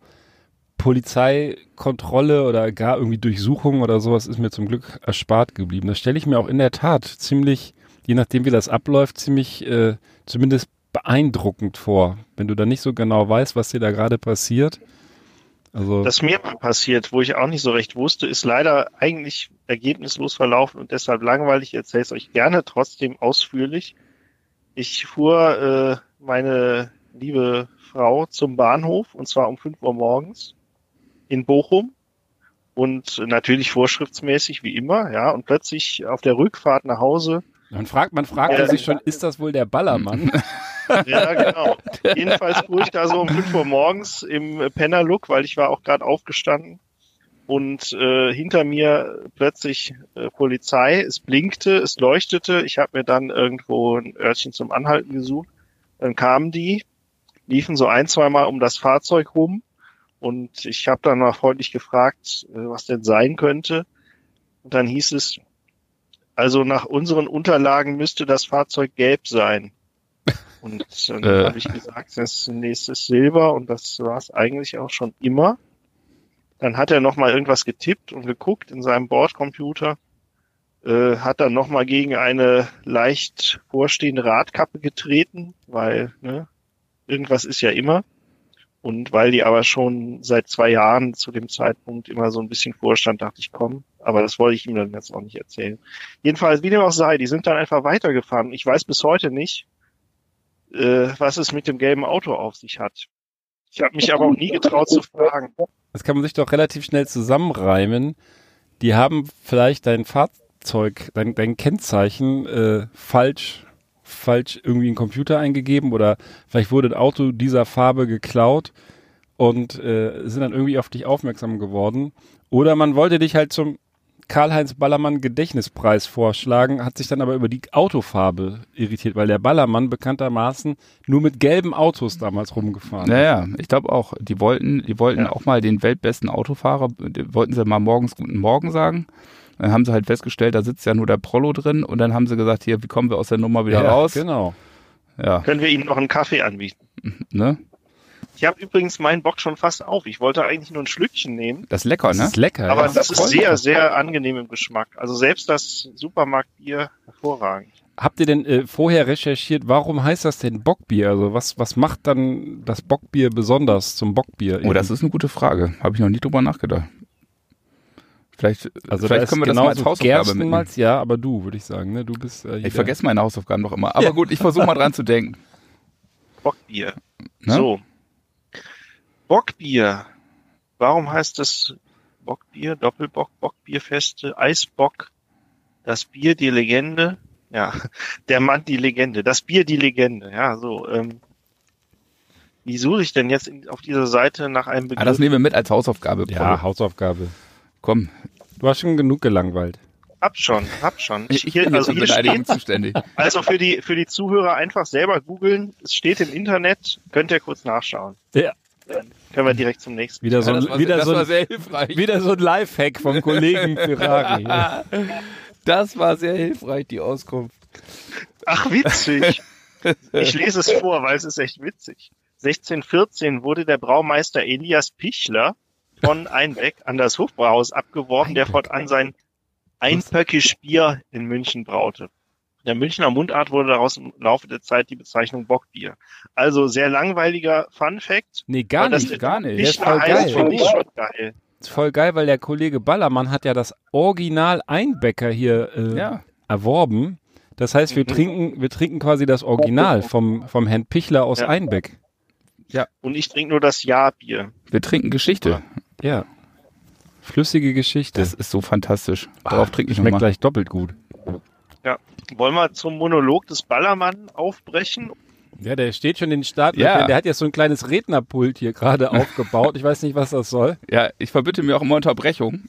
Polizeikontrolle oder gar irgendwie Durchsuchung oder sowas ist mir zum Glück erspart geblieben. Das stelle ich mir auch in der Tat ziemlich, je nachdem wie das abläuft, ziemlich äh, zumindest beeindruckend vor, wenn du da nicht so genau weißt, was dir da gerade passiert. Also Das mir passiert, wo ich auch nicht so recht wusste, ist leider eigentlich ergebnislos verlaufen und deshalb langweilig. Ich erzähle es euch gerne trotzdem ausführlich. Ich fuhr äh, meine liebe Frau zum Bahnhof und zwar um 5 Uhr morgens in Bochum und natürlich vorschriftsmäßig wie immer, ja, und plötzlich auf der Rückfahrt nach Hause man fragt, man fragte Ja. sich schon, ist das wohl der Ballermann? Ja, genau. Jedenfalls fuhr ich da so um 5 Uhr morgens im Pennerlook, weil ich war auch gerade aufgestanden. Und äh, hinter mir plötzlich äh, Polizei. Es blinkte, es leuchtete. Ich habe mir dann irgendwo ein Örtchen zum Anhalten gesucht. Dann kamen die, liefen so ein, zwei Mal um das Fahrzeug rum. Und ich habe dann mal freundlich gefragt, äh, was denn sein könnte. Und dann hieß es, also nach unseren Unterlagen müsste das Fahrzeug gelb sein. Und dann Äh. habe ich gesagt, das nächste ist Silber und das war es eigentlich auch schon immer. Dann hat er nochmal irgendwas getippt und geguckt in seinem Bordcomputer, äh, hat dann nochmal gegen eine leicht vorstehende Radkappe getreten, weil ne, irgendwas ist ja immer. Und weil die aber schon seit zwei Jahren zu dem Zeitpunkt immer so ein bisschen vorstand, dachte ich, komm, aber das wollte ich ihm dann jetzt auch nicht erzählen. Jedenfalls, wie dem auch sei, die sind dann einfach weitergefahren. Ich weiß bis heute nicht, äh, was es mit dem gelben Auto auf sich hat. Ich habe mich aber auch nie getraut zu fragen. Das kann man sich doch relativ schnell zusammenreimen. Die haben vielleicht dein Fahrzeug, dein, dein Kennzeichen äh, falsch, falsch irgendwie in den Computer eingegeben oder vielleicht wurde ein Auto dieser Farbe geklaut und äh, sind dann irgendwie auf dich aufmerksam geworden. Oder man wollte dich halt zum Karl-Heinz Ballermann Gedächtnispreis vorschlagen, hat sich dann aber über die Autofarbe irritiert, weil der Ballermann bekanntermaßen nur mit gelben Autos damals rumgefahren ist. Naja, ich glaube auch, die wollten, die wollten Ja. auch mal den weltbesten Autofahrer, wollten sie mal morgens guten Morgen sagen. Dann haben sie halt festgestellt, da sitzt ja nur der Prollo drin und dann haben sie gesagt, hier, wie kommen wir aus der Nummer wieder Ja, raus? Genau. Ja, Können wir Ihnen noch einen Kaffee anbieten? ne? Ich habe übrigens meinen Bock schon fast auf. Ich wollte eigentlich nur ein Schlückchen nehmen, Das ist lecker, Das ne? ist lecker. aber ja. das ist Voll sehr, sehr angenehm im Geschmack. Also selbst das Supermarktbier hervorragend. Habt ihr denn äh, vorher recherchiert, warum heißt das denn Bockbier? Also was, was macht dann das Bockbier besonders zum Bockbier? Oh, das ist eine gute Frage. Habe ich noch nie drüber nachgedacht. Vielleicht, also vielleicht können wir das mal als Hausaufgabe mitnehmen. Ja, aber du, würde ich sagen, ne? Du bist äh, Ich vergesse meine Hausaufgaben doch immer. Aber Ja. gut, ich versuche mal dran zu denken. Bockbier. Ne? So. Bockbier. Warum heißt es Bockbier, Doppelbock, Bockbierfeste, Eisbock, das Bier, die Legende, ja, der Mann, die Legende, das Bier, die Legende, ja, so, ähm, wie suche ich denn jetzt in, auf dieser Seite nach einem Begriff? Ah, das nehmen wir mit als Hausaufgabe. Ja. Hausaufgabe. Komm. Du hast schon genug gelangweilt. Hab schon, hab schon. Ich, ich hier, bin also hier steht, zuständig. also für die, für die Zuhörer einfach selber googeln. Es steht im Internet, könnt ihr kurz nachschauen. Ja. Dann können wir direkt zum nächsten. Wieder so, Ja, war, wieder das so, war ein, sehr hilfreich. wieder so ein Lifehack vom Kollegen Ferrari. Das war sehr hilfreich, die Auskunft. Ach, witzig. Ich lese es vor, weil es ist echt witzig. 1614 wurde der Braumeister Elias Pichler von Einbeck an das Hofbrauhaus abgeworben, der fortan sein Einpöckisch Bier in München braute. Der Münchner Mundart wurde daraus im Laufe der Zeit die Bezeichnung Bockbier. Also sehr langweiliger Fun Fact. Nee, gar das nicht. gar nicht. Der ist voll heißt, geil. ich schon geil. Ist voll geil, weil der Kollege Ballermann hat ja das Original Einbäcker hier äh, Ja. erworben. Das heißt, wir Mhm. trinken, wir trinken quasi das Original vom, vom Herrn Pichler aus Ja. Einbeck. Und ich trinke nur das Jahrbier. Wir trinken Geschichte. Ja. Flüssige Geschichte. Das ist so fantastisch. Darauf trinke ich Schmeckt gleich doppelt gut. Wollen wir zum Monolog des Ballermann aufbrechen? Ja, der steht schon in den Start. Ja. Der hat jetzt so ein kleines Rednerpult hier gerade aufgebaut. Ich weiß nicht, was das soll. Ja, ich verbitte mir auch immer Unterbrechung.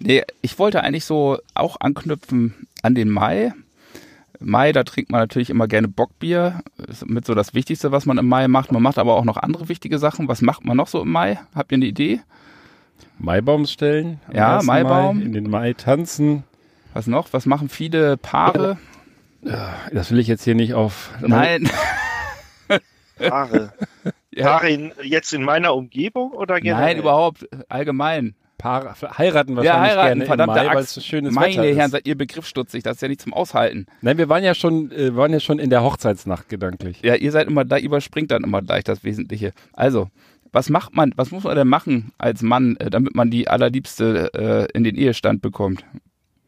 Nee, ich wollte eigentlich so auch anknüpfen an den Mai. Mai, da trinkt man natürlich immer gerne Bockbier. Ist mit so das Wichtigste, was man im Mai macht. Man macht aber auch noch andere wichtige Sachen. Was macht man noch so im Mai? Habt ihr eine Idee? Maibaum stellen. Ja, 1. Maibaum. Mai, in den Mai tanzen. Was noch? Was machen viele Paare? Das will ich jetzt hier nicht auf. Nein. Paare. Ja. Paare in, jetzt in meiner Umgebung oder generell? Nein, überhaupt. Allgemein. Paare heiraten Ja, wahrscheinlich heiraten, gerne verdammte im Mai, weil es so schönes Meine Wetter Herren, ist. seid ihr begriffsstutzig. Das ist ja nicht zum Aushalten. Nein, wir waren ja schon, äh, waren ja schon in der Hochzeitsnacht gedanklich. Ja, ihr seid immer da, überspringt dann immer gleich das Wesentliche. Also, was macht man, was muss man denn machen als Mann, äh, damit man die allerliebste äh, in den Ehestand bekommt?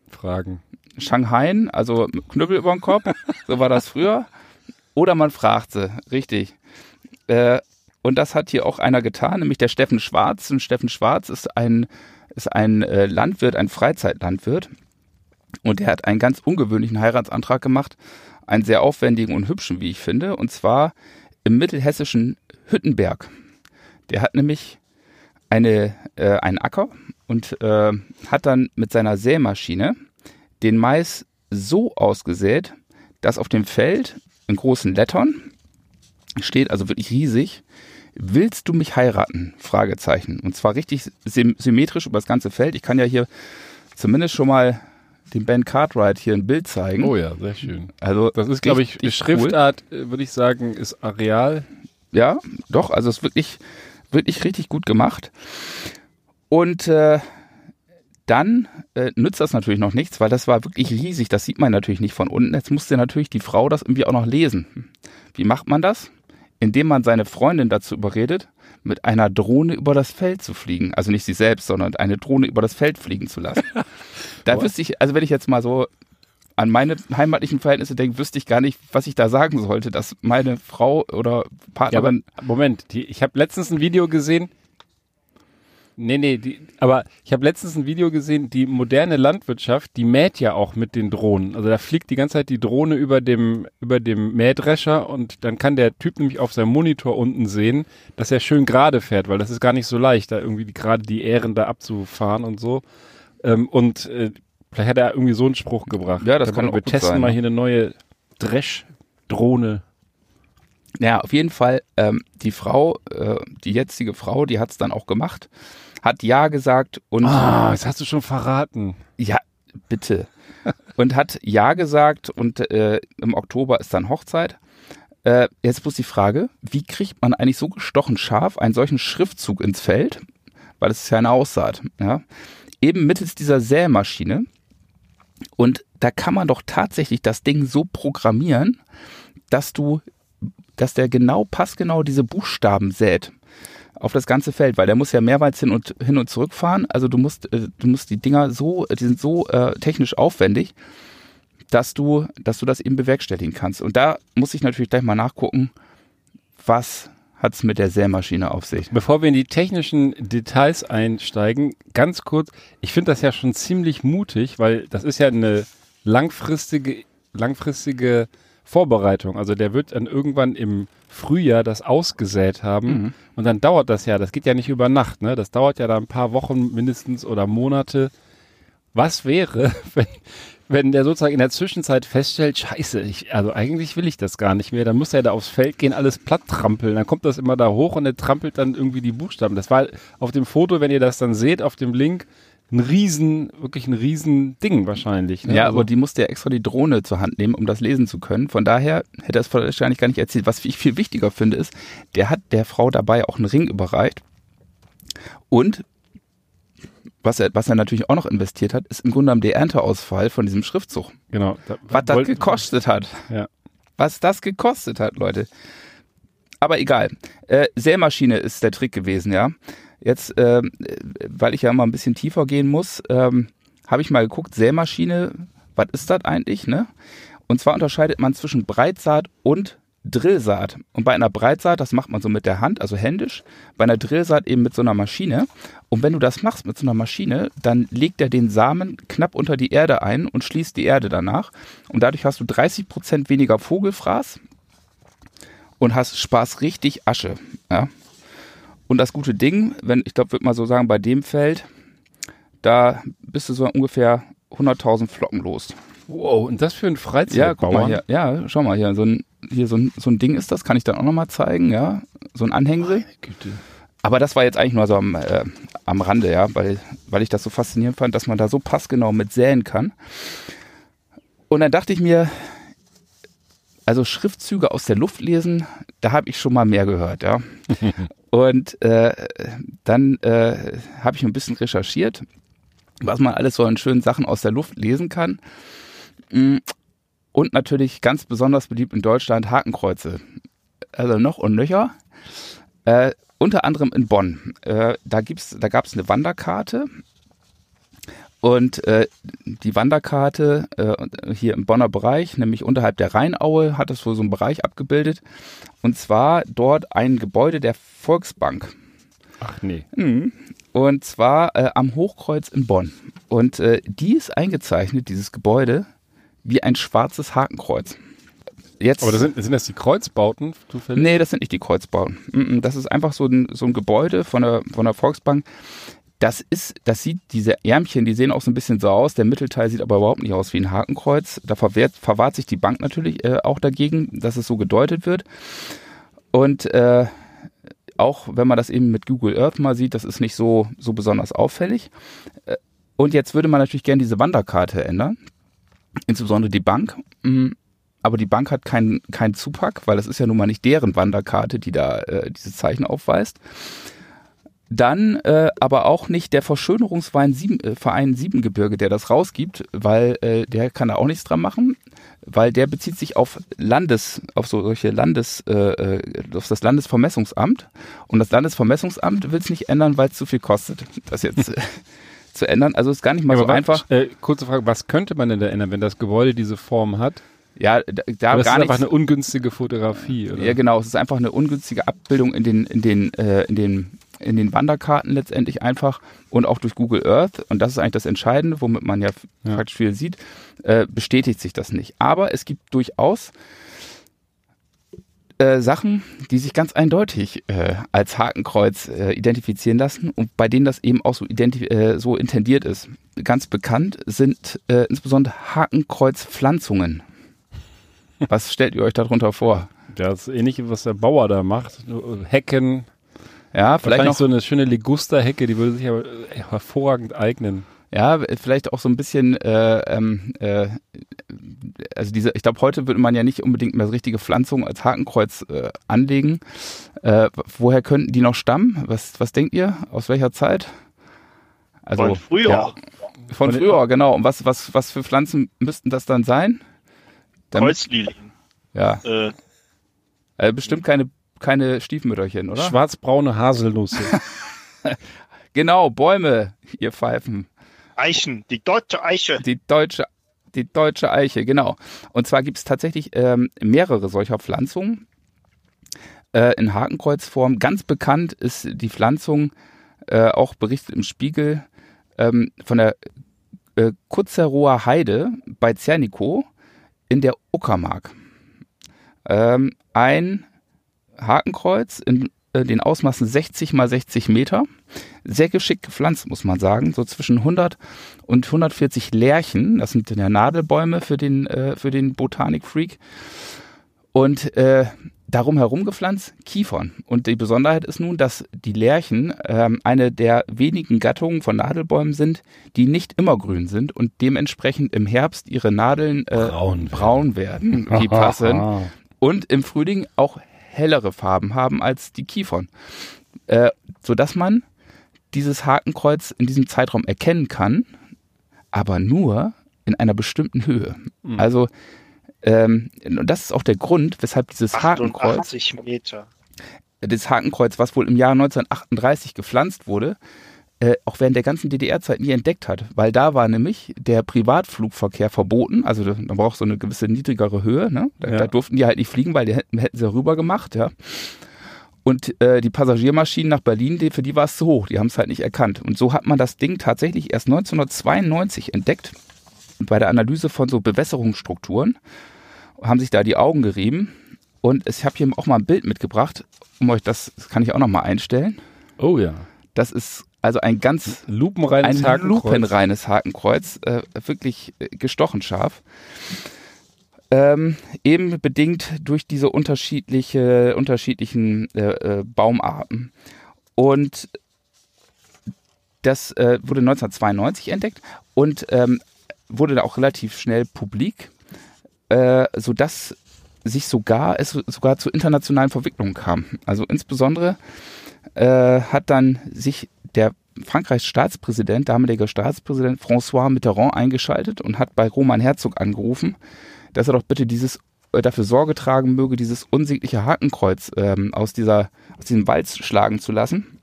Fragen. Shanghai, also Knüppel über den Kopf, so war das früher. Oder man fragt sie, richtig. Äh, und das hat hier auch einer getan, nämlich der Steffen Schwarz. Und Steffen Schwarz ist ein, ist ein äh, Landwirt, ein Freizeitlandwirt. Und der hat einen ganz ungewöhnlichen Heiratsantrag gemacht. Einen sehr aufwendigen und hübschen, wie ich finde. Und zwar im mittelhessischen Hüttenberg. Der hat nämlich eine, äh, einen Acker und äh, hat dann mit seiner Sämaschine den Mais so ausgesät, dass auf dem Feld in großen Lettern steht, also wirklich riesig, willst du mich heiraten? Fragezeichen. Und zwar richtig sym symmetrisch über das ganze Feld. Ich kann ja hier zumindest schon mal dem Ben Cartwright hier ein Bild zeigen. Oh ja, sehr schön. Also Das ist, glaube ich, die Schriftart, äh, würde ich sagen, ist Areal. Ja, doch, also es ist wirklich, wirklich richtig gut gemacht. Und äh, dann äh, nützt das natürlich noch nichts, weil das war wirklich riesig. Das sieht man natürlich nicht von unten. Jetzt musste natürlich die Frau das irgendwie auch noch lesen. Wie macht man das? Indem man seine Freundin dazu überredet, mit einer Drohne über das Feld zu fliegen. Also nicht sie selbst, sondern eine Drohne über das Feld fliegen zu lassen. da wüsste ich, also wenn ich jetzt mal so an meine heimatlichen Verhältnisse denke, wüsste ich gar nicht, was ich da sagen sollte, dass meine Frau oder Ja, Partnerin Moment, die, ich habe letztens ein Video gesehen. Nee, nee, die, aber ich habe letztens ein Video gesehen, die moderne Landwirtschaft, die mäht ja auch mit den Drohnen. Also da fliegt die ganze Zeit die Drohne über dem, über dem Mähdrescher und dann kann der Typ nämlich auf seinem Monitor unten sehen, dass er schön gerade fährt, weil das ist gar nicht so leicht, da irgendwie die, gerade die Ähren da abzufahren und so. Ähm, und äh, vielleicht hat er irgendwie so einen Spruch gebracht. Ja, das Da kann auch Wir testen sein, mal hier eine neue Dresch-Drohne. Ja, auf jeden Fall, ähm, die Frau, äh, die jetzige Frau, die hat es dann auch gemacht, hat Ja gesagt und Ah, das hast du schon verraten. ja, bitte. und hat Ja gesagt und äh, im Oktober ist dann Hochzeit. Äh, jetzt bloß die Frage, wie kriegt man eigentlich so gestochen scharf einen solchen Schriftzug ins Feld? Weil es ist ja eine Aussaat, ja. Eben mittels dieser Sämaschine. Und da kann man doch tatsächlich das Ding so programmieren, dass du, dass der genau, passgenau diese Buchstaben sät auf das ganze Feld, weil der muss ja mehrmals hin und hin und zurück fahren. Also du musst, äh, du musst die Dinger so, die sind so äh, technisch aufwendig, dass du, dass du das eben bewerkstelligen kannst. Und da muss ich natürlich gleich mal nachgucken, was hat es mit der Sämaschine auf sich? Bevor wir in die technischen Details einsteigen, ganz kurz, ich finde das ja schon ziemlich mutig, weil das ist ja eine langfristige, langfristige Vorbereitung. Also der wird dann irgendwann im Frühjahr das ausgesät haben Mhm. und dann dauert das ja, das geht ja nicht über Nacht, ne? Das dauert ja da ein paar Wochen mindestens oder Monate. Was wäre, wenn, wenn der sozusagen in der Zwischenzeit feststellt, scheiße, ich, also eigentlich will ich das gar nicht mehr, dann muss er da aufs Feld gehen, alles platt trampeln, dann kommt das immer da hoch und er trampelt dann irgendwie die Buchstaben. Das war auf dem Foto, wenn ihr das dann seht, auf dem Link, ein riesen, wirklich ein riesen Ding wahrscheinlich. Ne? Ja, Also- aber die musste ja extra die Drohne zur Hand nehmen, um das lesen zu können. Von daher hätte er es wahrscheinlich gar nicht erzählt. Was ich viel wichtiger finde, ist, der hat der Frau dabei auch einen Ring überreicht. Und was er, was er natürlich auch noch investiert hat, ist im Grunde genommen der Ernteausfall von diesem Schriftzug. Genau. Da, Was das gekostet hat. Ja. Was das gekostet hat, Leute. Aber egal. Äh, Sämaschine ist der Trick gewesen, ja. Jetzt, äh, weil ich ja mal ein bisschen tiefer gehen muss, ähm, habe ich mal geguckt, Sämaschine, was ist das eigentlich, ne? Und zwar unterscheidet man zwischen Breitsaat und Drillsaat. Und bei einer Breitsaat, das macht man so mit der Hand, also händisch, bei einer Drillsaat eben mit so einer Maschine. Und wenn du das machst mit so einer Maschine, dann legt er den Samen knapp unter die Erde ein und schließt die Erde danach. Und dadurch hast du 30 Prozent weniger Vogelfraß und hast Spaß richtig Asche. Ja. Und das gute Ding, wenn, ich glaube, würde mal so sagen, bei dem Feld, da bist du so ungefähr 100.000 Flocken los. Wow, und das für einen Ja, guck mal Freizeitbauern? hier. Ja, schau mal hier. So ein, hier so ein, so ein Ding ist das, kann ich dann auch nochmal zeigen, ja. So ein Anhängsel. Güte. Aber das war jetzt eigentlich nur so am, äh, am Rande, ja, weil, weil ich das so faszinierend fand, dass man da so passgenau mit säen kann. Und dann dachte ich mir, also Schriftzüge aus der Luft lesen, da habe ich schon mal mehr gehört, ja. Und äh, dann äh, habe ich ein bisschen recherchiert, was man alles so an schönen Sachen aus der Luft lesen kann. Mm, Und natürlich ganz besonders beliebt in Deutschland Hakenkreuze. Also noch und nöcher. Äh, unter anderem in Bonn. Äh, da gibt's, da gab es eine Wanderkarte. Und äh, die Wanderkarte äh, hier im Bonner Bereich, nämlich unterhalb der Rheinaue, hat es wohl so einen Bereich abgebildet. Und zwar dort ein Gebäude der Volksbank. Ach nee. Mhm. Und zwar äh, am Hochkreuz in Bonn. Und äh, die ist eingezeichnet, dieses Gebäude, wie ein schwarzes Hakenkreuz. Jetzt, Aber das sind, sind das die Kreuzbauten zufällig? Nee, das sind nicht die Kreuzbauten. Mm, Das ist einfach so ein, so ein Gebäude von der, von der Volksbank. Das ist, das sieht, diese Ärmchen, die sehen auch so ein bisschen so aus. Der Mittelteil sieht aber überhaupt nicht aus wie ein Hakenkreuz. Da verwehrt, verwahrt sich die Bank natürlich äh, auch dagegen, dass es so gedeutet wird. Und äh, auch wenn man das eben mit Google Earth mal sieht, das ist nicht so, so besonders auffällig. Äh, Und jetzt würde man natürlich gerne diese Wanderkarte ändern. Insbesondere die Bank. Mm, Aber die Bank hat keinen keinen Zupack, weil das ist ja nun mal nicht deren Wanderkarte, die da äh, diese Zeichen aufweist. Dann äh, aber auch nicht der Verschönerungsverein Sieben, äh, Verein Siebengebirge, der das rausgibt, weil äh, der kann da auch nichts dran machen, weil der bezieht sich auf Landes, auf so solche Landes, äh, äh, auf das Landesvermessungsamt und das Landesvermessungsamt will es nicht ändern, weil es zu viel kostet, das jetzt äh, zu ändern. Also ist gar nicht mal so Aber einfach. Äh, kurze Frage, was könnte man denn da ändern, wenn das Gebäude diese Form hat? Ja, da, da das gar ist einfach nichts. eine ungünstige Fotografie, oder? Ja, genau. Es ist einfach eine ungünstige Abbildung in den, in den, äh, in den, in den Wanderkarten letztendlich einfach und auch durch Google Earth. Und das ist eigentlich das Entscheidende, womit man ja, Ja. praktisch viel sieht, äh, bestätigt sich das nicht. Aber es gibt durchaus äh, Sachen, die sich ganz eindeutig äh, als Hakenkreuz äh, identifizieren lassen und bei denen das eben auch so, äh, so intendiert ist. Ganz bekannt sind äh, insbesondere Hakenkreuzpflanzungen. Was stellt ihr euch darunter vor? Das ist ähnlich, was der Bauer da macht. Hecken, Ja, vielleicht noch so eine schöne Ligusterhecke, die würde sich aber äh, hervorragend eignen. Ja, vielleicht auch so ein bisschen, äh, ähm, äh, also diese, ich glaube, heute würde man ja nicht unbedingt mehr so richtige Pflanzungen als Hakenkreuz äh, anlegen. Äh, woher könnten die noch stammen? Was, was denkt ihr? Aus welcher Zeit? Also Von früher. Ja, von früher, genau. Und was, was, was für Pflanzen müssten das dann sein? Kreuzlilien. Ja, Äh, äh, bestimmt keine, keine Stiefmütterchen, oder? Schwarzbraune Haselnüsse. genau, Bäume, ihr Pfeifen. Eichen, die deutsche Eiche. Die deutsche, die deutsche Eiche, genau. Und zwar gibt es tatsächlich ähm, mehrere solcher Pflanzungen. äh, in Hakenkreuzform. Ganz bekannt ist die Pflanzung, äh, auch berichtet im Spiegel, ähm, von der äh, Kutzerower Heide bei Zernikow in der Uckermark. Ähm, ein Hakenkreuz in äh, den Ausmaßen 60 mal 60 Meter. Sehr geschickt gepflanzt, muss man sagen. So zwischen 100 und 140 Lärchen. Das sind ja Nadelbäume für den, äh, für den Botanikfreak. Und äh, darum herum gepflanzt Kiefern. Und die Besonderheit ist nun, dass die Lärchen ähm, eine der wenigen Gattungen von Nadelbäumen sind, die nicht immer grün sind und dementsprechend im Herbst ihre Nadeln äh, braun, braun werden, die passen. und im Frühling auch hellere Farben haben als die Kiefern. Äh, sodass man dieses Hakenkreuz in diesem Zeitraum erkennen kann, aber nur in einer bestimmten Höhe. Mhm. Also ähm, und das ist auch der Grund, weshalb dieses Hakenkreuz, Meter. das Hakenkreuz, was wohl im Jahr 1938 gepflanzt wurde, äh, auch während der ganzen DDR-Zeit nie entdeckt hat, weil da war nämlich der Privatflugverkehr verboten, also man braucht so eine gewisse niedrigere Höhe, ne? da, ja. da durften die halt nicht fliegen, weil die hätten, hätten sie rüber gemacht, ja. Und äh, die Passagiermaschinen nach Berlin, die, für die war es zu hoch, die haben es halt nicht erkannt. Und so hat man das Ding tatsächlich erst 1992 entdeckt bei der Analyse von so Bewässerungsstrukturen haben sich da die Augen gerieben. Und ich habe hier auch mal ein Bild mitgebracht, um euch das, das kann ich auch noch mal einstellen. Oh ja. Das ist also ein ganz lupenreines ein Hakenkreuz. lupenreines Hakenkreuz, äh, wirklich äh, gestochen scharf. Ähm, eben bedingt durch diese unterschiedliche, unterschiedlichen äh, äh Baumarten. Und das äh, wurde 1992 entdeckt und ähm, wurde da auch relativ schnell publik äh, sodass sich sogar es sogar zu internationalen Verwicklungen kam. Also insbesondere äh, hat dann sich der Frankreichs Staatspräsident, damaliger Staatspräsident François Mitterrand eingeschaltet und hat bei Roman Herzog angerufen, dass er doch bitte dieses äh, dafür Sorge tragen möge, dieses unsägliche Hakenkreuz ähm, aus dieser aus diesem Wald schlagen zu lassen.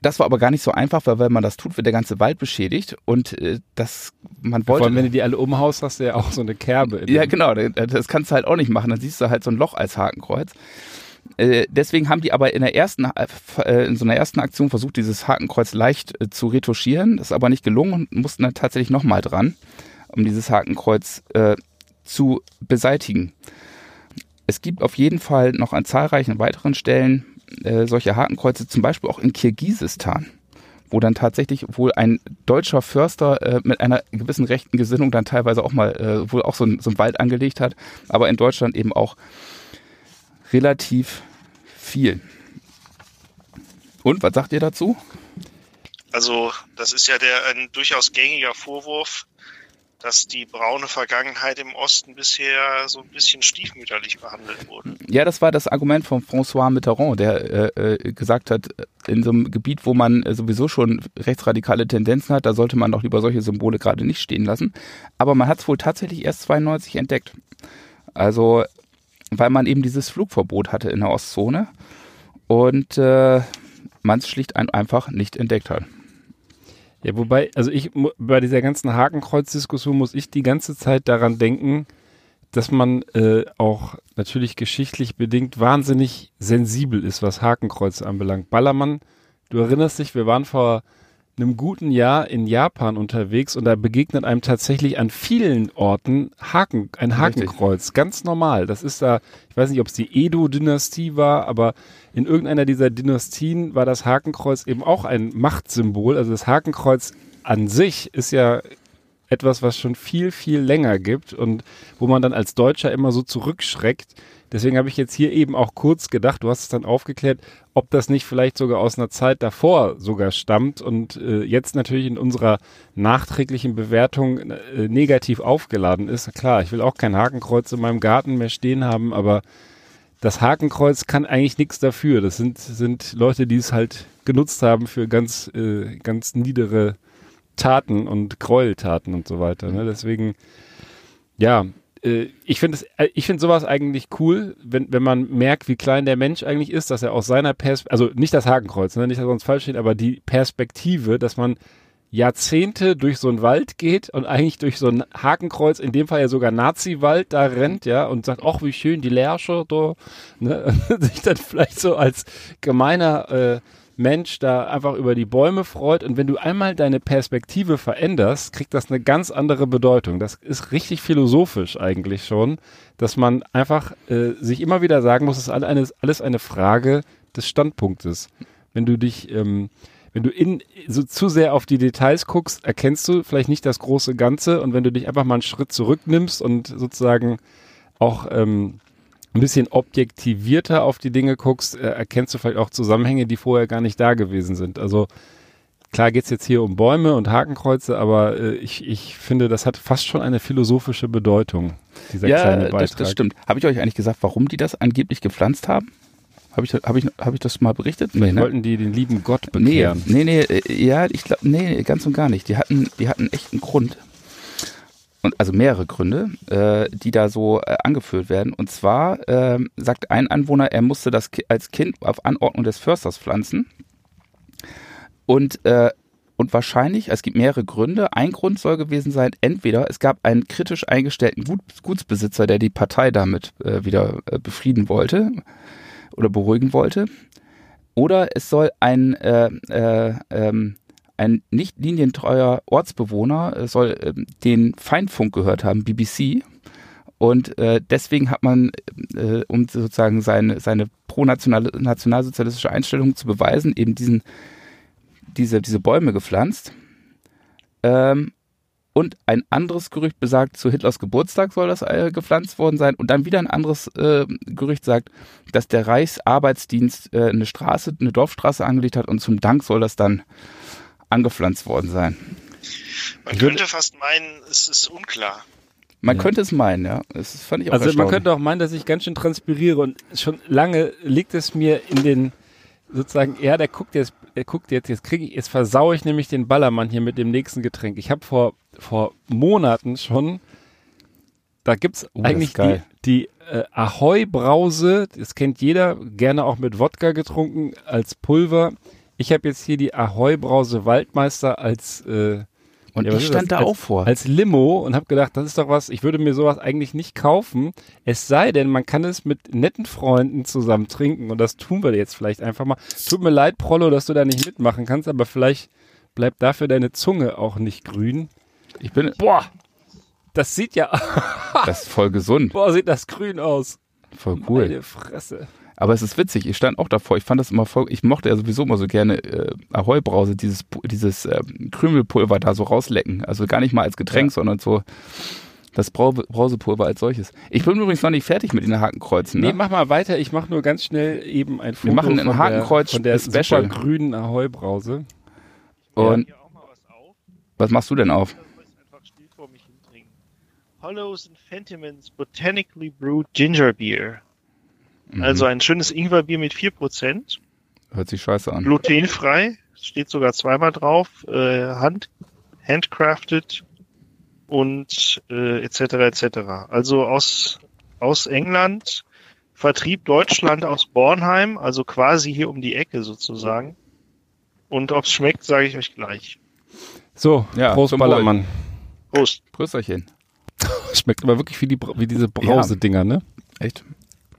Das war aber gar nicht so einfach, weil wenn man das tut, wird der ganze Wald beschädigt und äh, das man wollte. Vor allem, wenn du die alle umhaust, hast du ja auch so eine Kerbe. ja, genau, das kannst du halt auch nicht machen. Dann siehst du halt so ein Loch als Hakenkreuz. Äh, deswegen haben die aber in der ersten, äh, in so einer ersten Aktion versucht, dieses Hakenkreuz leicht äh, zu retuschieren. Das ist aber nicht gelungen und mussten dann tatsächlich nochmal dran, um dieses Hakenkreuz äh, zu beseitigen. Es gibt auf jeden Fall noch an zahlreichen weiteren Stellen äh, solche Hakenkreuze, zum Beispiel auch in Kirgisistan, wo dann tatsächlich wohl ein deutscher Förster äh, mit einer gewissen rechten Gesinnung dann teilweise auch mal äh, wohl auch so, ein, so einen Wald angelegt hat, aber in Deutschland eben auch relativ viel. Und was sagt ihr dazu? Also, das ist ja der ein durchaus gängiger Vorwurf, dass die braune Vergangenheit im Osten bisher so ein bisschen stiefmütterlich behandelt wurde. Ja, das war das Argument von François Mitterrand, der äh, äh gesagt hat, in so einem Gebiet, wo man äh, sowieso schon rechtsradikale Tendenzen hat, da sollte man doch lieber solche Symbole gerade nicht stehen lassen. Aber man hat es wohl tatsächlich erst 92 entdeckt. Also, weil man eben dieses Flugverbot hatte in der Ostzone und äh, man es schlicht ein, einfach nicht entdeckt hat. Ja, wobei, also ich, bei dieser ganzen Hakenkreuz-Diskussion muss ich die ganze Zeit daran denken, dass man äh, auch natürlich geschichtlich bedingt wahnsinnig sensibel ist, was Hakenkreuze anbelangt. Ballermann, du erinnerst dich, wir waren vor einem guten Jahr in Japan unterwegs und da begegnet einem tatsächlich an vielen Orten Haken, ein Hakenkreuz. Richtig. Ganz normal. Das ist da, ich weiß nicht, ob es die Edo-Dynastie war, aber in irgendeiner dieser Dynastien war das Hakenkreuz eben auch ein Machtsymbol. Also das Hakenkreuz an sich ist ja etwas, was schon viel, viel länger gibt und wo man dann als Deutscher immer so zurückschreckt. Deswegen habe ich jetzt hier eben auch kurz gedacht, du hast es dann aufgeklärt, ob das nicht vielleicht sogar aus einer Zeit davor sogar stammt und äh, jetzt natürlich in unserer nachträglichen Bewertung äh, negativ aufgeladen ist. Klar, ich will auch kein Hakenkreuz in meinem Garten mehr stehen haben, aber das Hakenkreuz kann eigentlich nichts dafür. Das sind, sind Leute, die es halt genutzt haben für ganz, äh, ganz niedere Taten und Gräueltaten und so weiter. Ne? Deswegen, ja, äh, ich finde äh, ich finde sowas eigentlich cool, wenn, wenn man merkt, wie klein der Mensch eigentlich ist, dass er aus seiner Perspektive, also nicht das Hakenkreuz, ne, nicht, dass uns falsch steht, aber die Perspektive, dass man Jahrzehnte durch so einen Wald geht und eigentlich durch so ein Hakenkreuz, in dem Fall ja sogar Nazi-Wald da rennt, ja, und sagt, ach, wie schön, die Lärsche da, ne, sich dann vielleicht so als gemeiner äh, Mensch da einfach über die Bäume freut. Und wenn du einmal deine Perspektive veränderst, kriegt das eine ganz andere Bedeutung. Das ist richtig philosophisch eigentlich schon, dass man einfach äh, sich immer wieder sagen muss, es ist alles, eine Frage des Standpunktes. Wenn du dich ähm, wenn du in, so zu sehr auf die Details guckst, erkennst du vielleicht nicht das große Ganze und wenn du dich einfach mal einen Schritt zurücknimmst und sozusagen auch ähm, ein bisschen objektivierter auf die Dinge guckst, äh, erkennst du vielleicht auch Zusammenhänge, die vorher gar nicht da gewesen sind. Also klar geht's jetzt hier um Bäume und Hakenkreuze, aber äh, ich, ich finde, das hat fast schon eine philosophische Bedeutung, dieser ja, kleine Beitrag. Das, das stimmt. Habe ich euch eigentlich gesagt, warum die das angeblich gepflanzt haben? Habe ich, hab ich, hab ich das mal berichtet? Nee, ne? Wollten die den lieben Gott bekehren? Nee, nee, nee äh, ja, ich glaube, nee, ganz und gar nicht. Die hatten, die hatten echt einen Grund. Und, also mehrere Gründe, äh, die da so äh, angeführt werden. Und zwar äh, sagt ein Anwohner, er musste das Ki als Kind auf Anordnung des Försters pflanzen. Und, äh, und wahrscheinlich, es gibt mehrere Gründe. Ein Grund soll gewesen sein, entweder es gab einen kritisch eingestellten Gut, Gutsbesitzer, der die Partei damit äh, wieder äh, befrieden wollte oder beruhigen wollte. Oder es soll ein, äh, äh, ähm, ein nicht linientreuer Ortsbewohner äh, soll äh, den Feindfunk gehört haben, BBC. Und äh, deswegen hat man, äh, um sozusagen seine, seine pro-nationalsozialistische Einstellung zu beweisen, eben diesen, diese, diese Bäume gepflanzt. Ähm, und ein anderes Gerücht besagt, zu Hitlers Geburtstag soll das äh, gepflanzt worden sein. Und dann wieder ein anderes äh, Gerücht sagt, dass der Reichsarbeitsdienst äh, eine Straße, eine Dorfstraße angelegt hat und zum Dank soll das dann angepflanzt worden sein. Man könnte fast meinen, es ist unklar. Man ja. könnte es meinen, ja. Das fand ich auch Also man könnte auch meinen, dass ich ganz schön transpiriere und schon lange liegt es mir in den sozusagen, ja, der guckt jetzt, der guckt jetzt, jetzt kriege ich, jetzt versaue ich nämlich den Ballermann hier mit dem nächsten Getränk. Ich habe vor, vor Monaten schon, da gibt's oh, eigentlich die, die äh, Ahoi-Brause, das kennt jeder, gerne auch mit Wodka getrunken, als Pulver. Ich habe jetzt hier die Ahoi-Brause Waldmeister als äh, und ja, ich stand da als, auch vor. Als Limo und habe gedacht, das ist doch was, ich würde mir sowas eigentlich nicht kaufen. Es sei denn, man kann es mit netten Freunden zusammen trinken und das tun wir jetzt vielleicht einfach mal. Tut mir leid, Prollo, dass du da nicht mitmachen kannst, aber vielleicht bleibt dafür deine Zunge auch nicht grün. Ich bin. Boah! Das sieht ja. das ist voll gesund. Boah, sieht das grün aus. Voll cool. Meine Fresse. Aber es ist witzig, ich stand auch davor, ich fand das immer voll, ich mochte ja sowieso immer so gerne äh, Ahoi-Brause, dieses, dieses äh, Krümelpulver da so rauslecken. Also gar nicht mal als Getränk, ja. sondern so das Brau Brausepulver als solches. Ich bin übrigens noch nicht fertig mit den Hakenkreuzen. Ne? Nee, mach mal weiter, ich mach nur ganz schnell eben ein Foto Wir machen ein Hakenkreuz von der, von der Special. grünen Ahoi-Brause. Und ja. was machst du denn auf? Hollows and Fentimans Botanically Brewed Ginger Beer. Mhm. Also ein schönes Ingwerbier mit 4%. Hört sich scheiße an. Glutenfrei, steht sogar zweimal drauf, äh, hand, handcrafted und äh, etc. etc. Also aus, aus England, Vertrieb Deutschland aus Bornheim, also quasi hier um die Ecke sozusagen. Und ob's schmeckt, sage ich euch gleich. So, ja, Prost Ballermann. Prost. Prösterchen. Schmeckt aber wirklich wie, die, wie diese Brausedinger, ja. ne? Echt?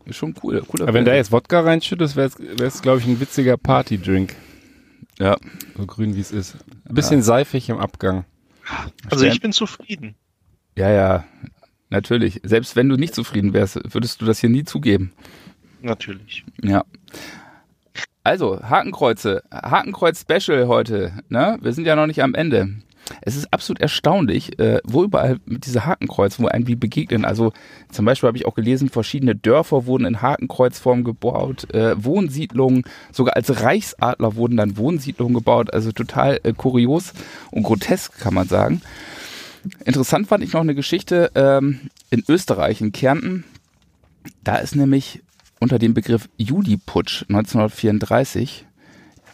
Ist schon cool. Cooler Aber wenn da jetzt Wodka reinschüttest, wäre es, glaube ich, ein witziger Partydrink. Ja. So grün wie es ist. Ein bisschen ja. seifig im Abgang. Also ich bin zufrieden. Ja, ja. Natürlich. Selbst wenn du nicht zufrieden wärst, würdest du das hier nie zugeben. Natürlich. Ja. Also, Hakenkreuze. Hakenkreuz Special heute. Ne? Wir sind ja noch nicht am Ende. Es ist absolut erstaunlich, äh, wo überall diese Hakenkreuz, wo einem wie begegnen. Also zum Beispiel habe ich auch gelesen, verschiedene Dörfer wurden in Hakenkreuzform gebaut, äh, Wohnsiedlungen, sogar als Reichsadler wurden dann Wohnsiedlungen gebaut. Also total äh, kurios und grotesk, kann man sagen. Interessant fand ich noch eine Geschichte ähm, in Österreich, in Kärnten. Da ist nämlich unter dem Begriff Judiputsch 1934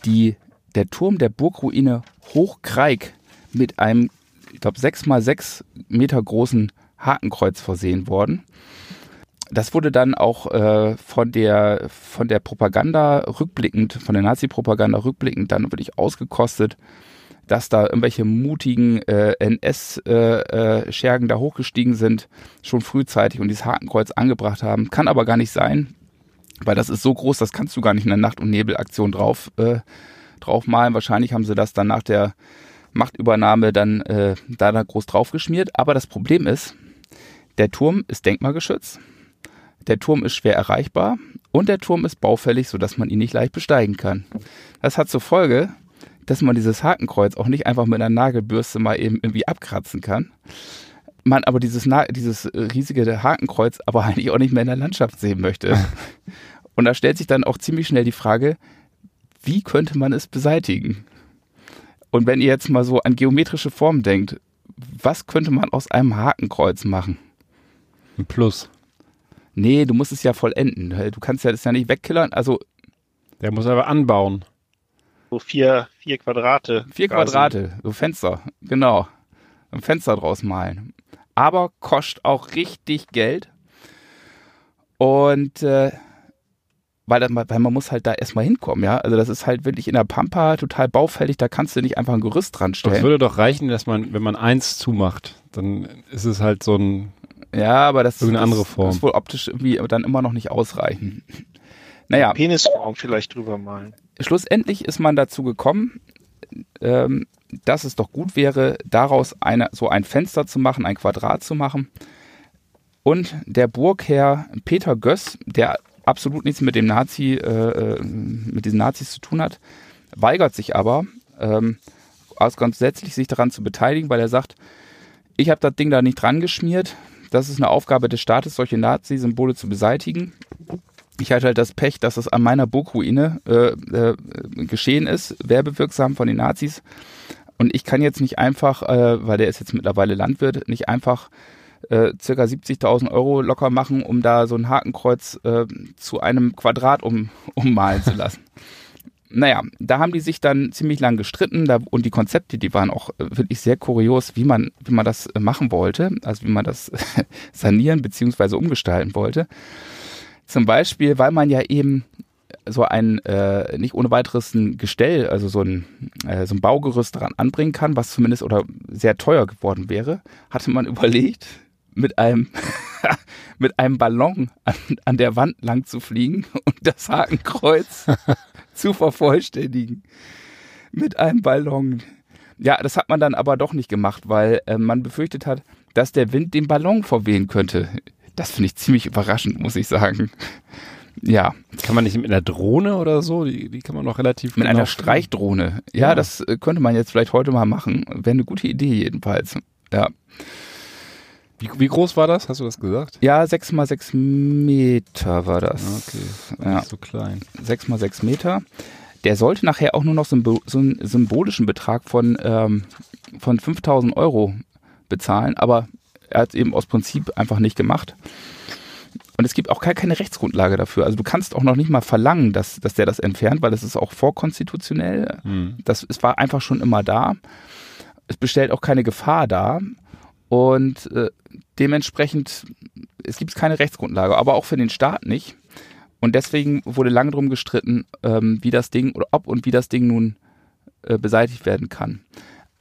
die, der Turm der Burgruine Hochkreik mit einem, ich glaube, sechs mal sechs Meter großen Hakenkreuz versehen worden. Das wurde dann auch äh, von der von der Propaganda rückblickend, von der Nazi-Propaganda rückblickend dann wirklich ausgekostet. dass da irgendwelche mutigen äh, NS-Schergen äh, äh, da hochgestiegen sind, schon frühzeitig und dieses Hakenkreuz angebracht haben. Kann aber gar nicht sein, weil das ist so groß, das kannst du gar nicht in der Nacht- und Nebelaktion drauf, äh, drauf malen. Wahrscheinlich haben sie das dann nach der Machtübernahme dann äh, da, da groß draufgeschmiert. Aber das Problem ist, der Turm ist denkmalgeschützt, der Turm ist schwer erreichbar und der Turm ist baufällig, sodass man ihn nicht leicht besteigen kann. Das hat zur Folge, dass man dieses Hakenkreuz auch nicht einfach mit einer Nagelbürste mal eben irgendwie abkratzen kann. Man aber dieses, dieses riesige Hakenkreuz aber eigentlich auch nicht mehr in der Landschaft sehen möchte. Und da stellt sich dann auch ziemlich schnell die Frage, wie könnte man es beseitigen? Und wenn ihr jetzt mal so an geometrische Formen denkt, was könnte man aus einem Hakenkreuz machen? Ein Plus. Nee, du musst es ja vollenden. Du kannst ja das ja nicht wegkillern. Also. Der muss aber anbauen. So vier, vier Quadrate. Vier quasi. Quadrate, so Fenster, genau. Ein Fenster draus malen. Aber kostet auch richtig Geld. Und äh, weil, weil man muss halt da erstmal hinkommen, ja. Also das ist halt wirklich in der Pampa total baufällig, da kannst du nicht einfach ein Gerüst dran stellen. Es würde doch reichen, dass man, wenn man eins zumacht, dann ist es halt so ein ja, aber das, Irgendeine andere Form. ist wohl optisch irgendwie dann immer noch nicht ausreichen. Naja. Penisform vielleicht drüber malen. Schlussendlich ist man dazu gekommen, ähm, dass es doch gut wäre, daraus eine, so ein Fenster zu machen, ein Quadrat zu machen. Und der Burgherr Peter Göss, der absolut nichts mit dem Nazi, äh, äh, mit diesen Nazis zu tun hat, weigert sich aber, ähm, aus grundsätzlich sich daran zu beteiligen, weil er sagt, ich habe das Ding da nicht dran geschmiert, das ist eine Aufgabe des Staates, solche Nazi-Symbole zu beseitigen. Ich hatte halt das Pech, dass es an meiner Burgruine äh, äh, geschehen ist, werbewirksam von den Nazis. Und ich kann jetzt nicht einfach, äh, weil der ist jetzt mittlerweile Landwirt, nicht einfach äh, circa 70.000 Euro locker machen, um da so ein Hakenkreuz äh, zu einem Quadrat um, ummalen zu lassen naja, da haben die sich dann ziemlich lang gestritten da, und die Konzepte, die waren auch äh, wirklich sehr kurios, wie man, wie man das äh, machen wollte, also wie man das sanieren beziehungsweise umgestalten wollte. Zum Beispiel, weil man ja eben so ein äh, nicht ohne weiteres ein Gestell, also so ein, äh, so ein Baugerüst daran anbringen kann, was zumindest oder sehr teuer geworden wäre, hatte man überlegt, mit einem mit einem Ballon an, an der Wand lang zu fliegen und das Hakenkreuz zu vervollständigen mit einem Ballon. Ja, das hat man dann aber doch nicht gemacht, weil äh, man befürchtet hat, dass der Wind den Ballon verwehen könnte. Das finde ich ziemlich überraschend, muss ich sagen. Ja. Kann man nicht mit einer Drohne oder so? Die, die kann man noch relativ. Mit genau einer Streichdrohne. Ja, ja, das äh, könnte man jetzt vielleicht heute mal machen. Wäre eine gute Idee jedenfalls. Ja. Wie, wie, groß war das? Hast du das gesagt? Ja, 6 mal 6 Meter war das. Okay, ja. nicht so klein. 6 mal 6 Meter. Der sollte nachher auch nur noch so einen symbolischen Betrag von, ähm, von 5000 Euro bezahlen, aber er hat es eben aus Prinzip einfach nicht gemacht. Und es gibt auch keine Rechtsgrundlage dafür. Also du kannst auch noch nicht mal verlangen, dass, dass der das entfernt, weil das ist auch vorkonstitutionell. Hm. Das, es war einfach schon immer da. Es bestellt auch keine Gefahr dar. Und äh, dementsprechend, es gibt keine Rechtsgrundlage, aber auch für den Staat nicht. Und deswegen wurde lange drum gestritten, ähm, wie das Ding oder ob und wie das Ding nun äh, beseitigt werden kann.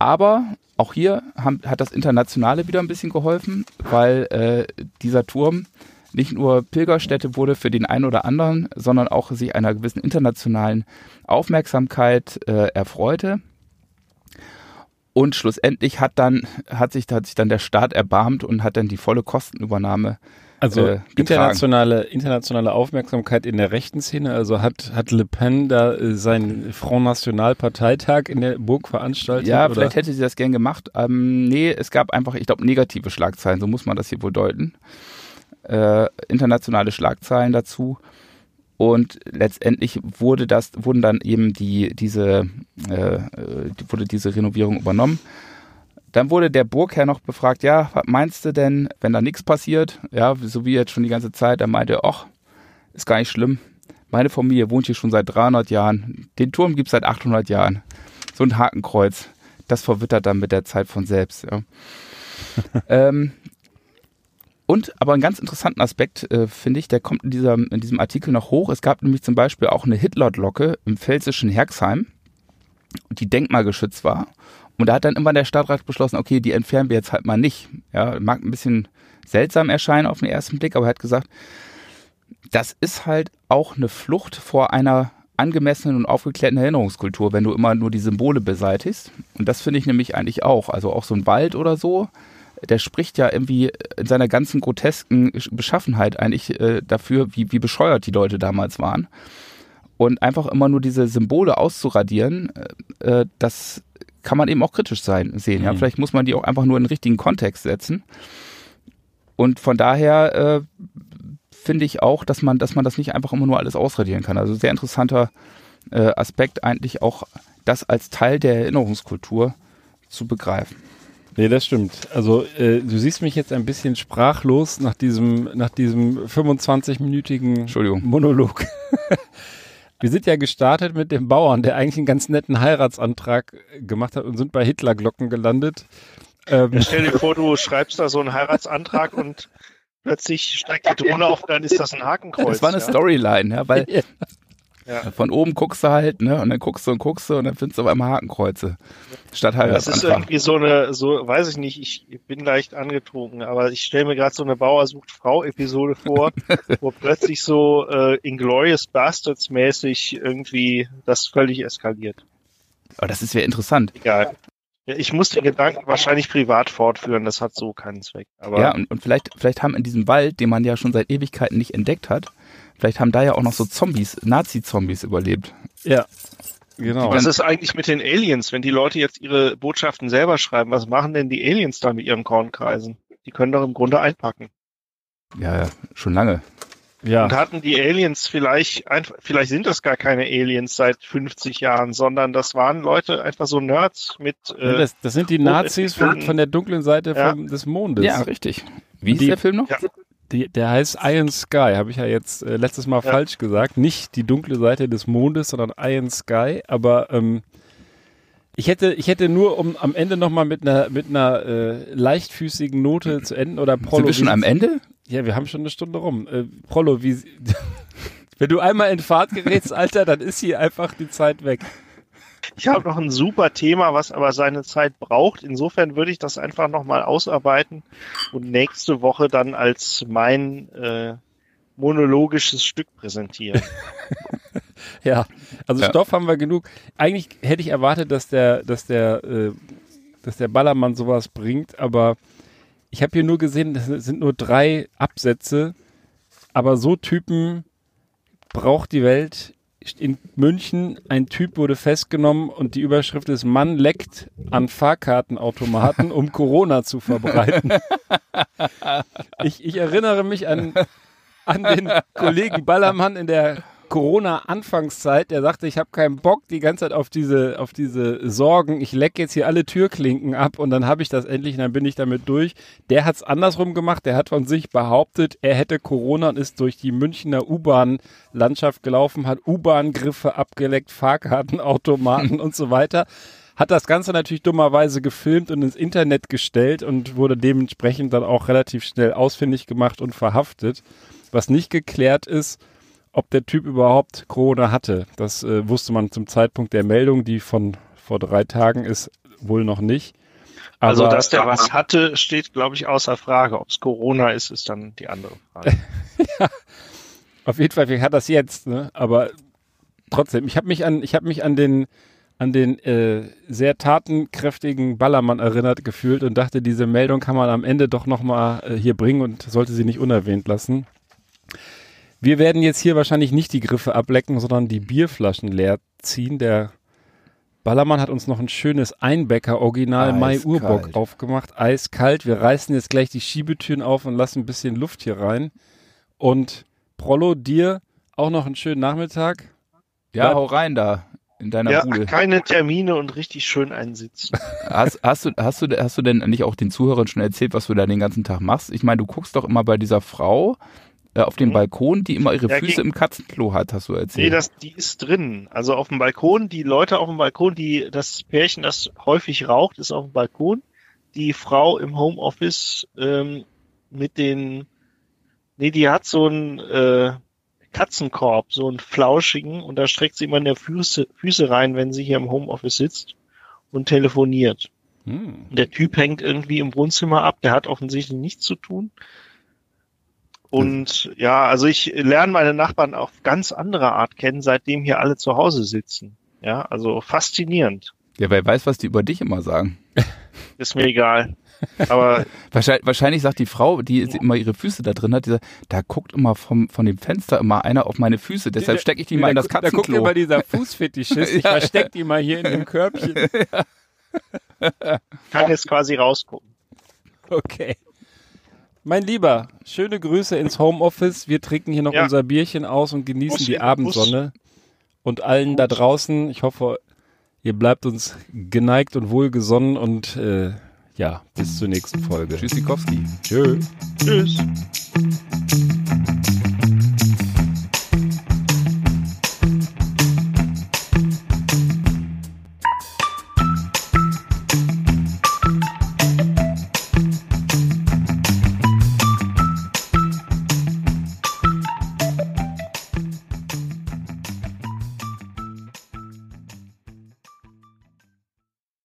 Aber auch hier haben, hat das Internationale wieder ein bisschen geholfen, weil äh, dieser Turm nicht nur Pilgerstätte wurde für den einen oder anderen, sondern auch sich einer gewissen internationalen Aufmerksamkeit äh, erfreute. Und schlussendlich hat dann, hat sich, hat sich dann der Staat erbarmt und hat dann die volle Kostenübernahme also äh, internationale, internationale Aufmerksamkeit in der rechten Szene. Also hat, hat Le Pen da äh, seinen Front National Parteitag in der Burg veranstaltet? Ja, oder? vielleicht hätte sie das gern gemacht. Ähm, nee, es gab einfach, ich glaube, negative Schlagzeilen, so muss man das hier wohl deuten. Äh, internationale Schlagzeilen dazu. Und letztendlich wurde das, wurden dann eben die, diese, äh, wurde diese Renovierung übernommen. Dann wurde der Burgherr noch befragt, ja, was meinst du denn, wenn da nichts passiert? Ja, so wie jetzt schon die ganze Zeit. Er meinte, ach, ist gar nicht schlimm. Meine Familie wohnt hier schon seit 300 Jahren. Den Turm gibt es seit 800 Jahren. So ein Hakenkreuz. Das verwittert dann mit der Zeit von selbst. Ja. ähm, und aber einen ganz interessanten Aspekt, äh, finde ich, der kommt in, dieser, in diesem Artikel noch hoch. Es gab nämlich zum Beispiel auch eine Hitler-Glocke im pfälzischen Herxheim. die denkmalgeschützt war. Und da hat dann immer der Stadtrat beschlossen, okay, die entfernen wir jetzt halt mal nicht. Ja, mag ein bisschen seltsam erscheinen auf den ersten Blick, aber er hat gesagt, das ist halt auch eine Flucht vor einer angemessenen und aufgeklärten Erinnerungskultur, wenn du immer nur die Symbole beseitigst. Und das finde ich nämlich eigentlich auch. Also auch so ein Wald oder so, der spricht ja irgendwie in seiner ganzen grotesken Beschaffenheit eigentlich äh, dafür, wie, wie bescheuert die Leute damals waren. Und einfach immer nur diese Symbole auszuradieren, äh, das kann man eben auch kritisch sein, sehen. Ja, mhm. vielleicht muss man die auch einfach nur in den richtigen Kontext setzen. Und von daher äh, finde ich auch, dass man, dass man das nicht einfach immer nur alles ausradieren kann. Also sehr interessanter äh, Aspekt eigentlich auch, das als Teil der Erinnerungskultur zu begreifen. Nee, das stimmt. Also äh, du siehst mich jetzt ein bisschen sprachlos nach diesem, nach diesem 25-minütigen Monolog. Wir sind ja gestartet mit dem Bauern, der eigentlich einen ganz netten Heiratsantrag gemacht hat und sind bei Hitlerglocken gelandet. Ähm, ja, stell dir vor, du schreibst da so einen Heiratsantrag und plötzlich steigt die Drohne auf, dann ist das ein Hakenkreuz. Das war eine ja. Storyline, ja, weil ja. Von oben guckst du halt, ne, und dann guckst du und guckst du und dann findest du auf einmal Hakenkreuze. Statt halt Das ist irgendwie so eine, so, weiß ich nicht, ich bin leicht angetrunken, aber ich stelle mir gerade so eine Bauer sucht Frau Episode vor, wo plötzlich so äh, Inglorious Bastards mäßig irgendwie das völlig eskaliert. Aber das ist ja interessant. Egal. Ich muss den Gedanken wahrscheinlich privat fortführen, das hat so keinen Zweck. Aber ja, und, und vielleicht, vielleicht haben in diesem Wald, den man ja schon seit Ewigkeiten nicht entdeckt hat, Vielleicht haben da ja auch noch so Zombies, Nazi-Zombies überlebt. Ja. Genau. Was ist eigentlich mit den Aliens? Wenn die Leute jetzt ihre Botschaften selber schreiben, was machen denn die Aliens da mit ihren Kornkreisen? Die können doch im Grunde einpacken. Ja, ja, schon lange. Ja. Und hatten die Aliens vielleicht, einfach, vielleicht sind das gar keine Aliens seit 50 Jahren, sondern das waren Leute, einfach so Nerds mit. Äh, das, das sind die Nazis von, von der dunklen Seite ja. vom, des Mondes. Ja, richtig. Wie ist die, der Film noch? Die, der heißt Iron Sky, habe ich ja jetzt äh, letztes Mal ja. falsch gesagt. Nicht die dunkle Seite des Mondes, sondern Iron Sky. Aber ähm, ich hätte, ich hätte nur, um am Ende nochmal mit einer, mit einer äh, leichtfüßigen Note zu enden oder Prolo. Sind wir schon am Ende? Ja, wir haben schon eine Stunde rum. Äh, Prolo, wie, wenn du einmal in Fahrt gerätst, Alter, dann ist hier einfach die Zeit weg. Ich habe noch ein super Thema, was aber seine Zeit braucht. Insofern würde ich das einfach nochmal ausarbeiten und nächste Woche dann als mein äh, monologisches Stück präsentieren. ja, also ja. Stoff haben wir genug. Eigentlich hätte ich erwartet, dass der, dass der, äh, dass der Ballermann sowas bringt, aber ich habe hier nur gesehen, das sind nur drei Absätze, aber so Typen braucht die Welt in München, ein Typ wurde festgenommen und die Überschrift ist Mann leckt an Fahrkartenautomaten, um Corona zu verbreiten. Ich, ich erinnere mich an, an den Kollegen Ballermann in der Corona-Anfangszeit, der sagte, ich habe keinen Bock die ganze Zeit auf diese, auf diese Sorgen. Ich lecke jetzt hier alle Türklinken ab und dann habe ich das endlich und dann bin ich damit durch. Der hat es andersrum gemacht. Der hat von sich behauptet, er hätte Corona und ist durch die Münchner U-Bahn-Landschaft gelaufen, hat U-Bahn-Griffe abgeleckt, Fahrkartenautomaten und so weiter. Hat das Ganze natürlich dummerweise gefilmt und ins Internet gestellt und wurde dementsprechend dann auch relativ schnell ausfindig gemacht und verhaftet. Was nicht geklärt ist, ob der Typ überhaupt Corona hatte. Das äh, wusste man zum Zeitpunkt der Meldung, die von vor drei Tagen ist, wohl noch nicht. Also, Aber, also, dass der was hatte, steht, glaube ich, außer Frage. Ob es Corona ist, ist dann die andere Frage. ja, auf jeden Fall, hat das jetzt, ne? Aber trotzdem, ich habe mich an, ich habe mich an den, an den äh, sehr tatenkräftigen Ballermann erinnert gefühlt und dachte, diese Meldung kann man am Ende doch nochmal äh, hier bringen und sollte sie nicht unerwähnt lassen. Wir werden jetzt hier wahrscheinlich nicht die Griffe ablecken, sondern die Bierflaschen leer ziehen. Der Ballermann hat uns noch ein schönes Einbecker Original Mai Urbock aufgemacht. Eiskalt. Wir reißen jetzt gleich die Schiebetüren auf und lassen ein bisschen Luft hier rein. Und Prollo, dir auch noch einen schönen Nachmittag. Ja, Bleib hau rein da in deiner ja, Bude. keine Termine und richtig schön einsitzen. Hast, hast, du, hast, du, hast du denn nicht auch den Zuhörern schon erzählt, was du da den ganzen Tag machst? Ich meine, du guckst doch immer bei dieser Frau, äh, auf dem mhm. Balkon, die immer ihre ja, Füße im Katzenklo hat, hast du erzählt. Nee, das, die ist drin. Also auf dem Balkon, die Leute auf dem Balkon, die, das Pärchen, das häufig raucht, ist auf dem Balkon. Die Frau im Homeoffice ähm, mit den, nee, die hat so ein, äh, Katzenkorb, so einen flauschigen, und da streckt sie immer in der Füße, Füße rein, wenn sie hier im Homeoffice sitzt und telefoniert. Hm. Der Typ hängt irgendwie im Wohnzimmer ab, der hat offensichtlich nichts zu tun. Und ja, also ich lerne meine Nachbarn auf ganz andere Art kennen, seitdem hier alle zu Hause sitzen. Ja, also faszinierend. Ja, wer weiß, was die über dich immer sagen. Ist mir egal. Aber Wahrscheinlich, wahrscheinlich sagt die Frau, die immer ihre Füße da drin hat, die sagt, da guckt immer vom, von dem Fenster immer einer auf meine Füße, deshalb stecke ich die mal in das Da guckt Katzenklo. immer dieser Fußfetischist, ich versteck die mal hier in dem Körbchen. kann jetzt quasi rausgucken. Okay. Mein Lieber, schöne Grüße ins Homeoffice. Wir trinken hier noch Ja. unser Bierchen aus und genießen Bussi, die Abendsonne. Und allen da draußen, ich hoffe, ihr bleibt uns geneigt und wohlgesonnen und äh, ja, bis zur nächsten Folge. Tschüssikowski. Tschö. Tschüss.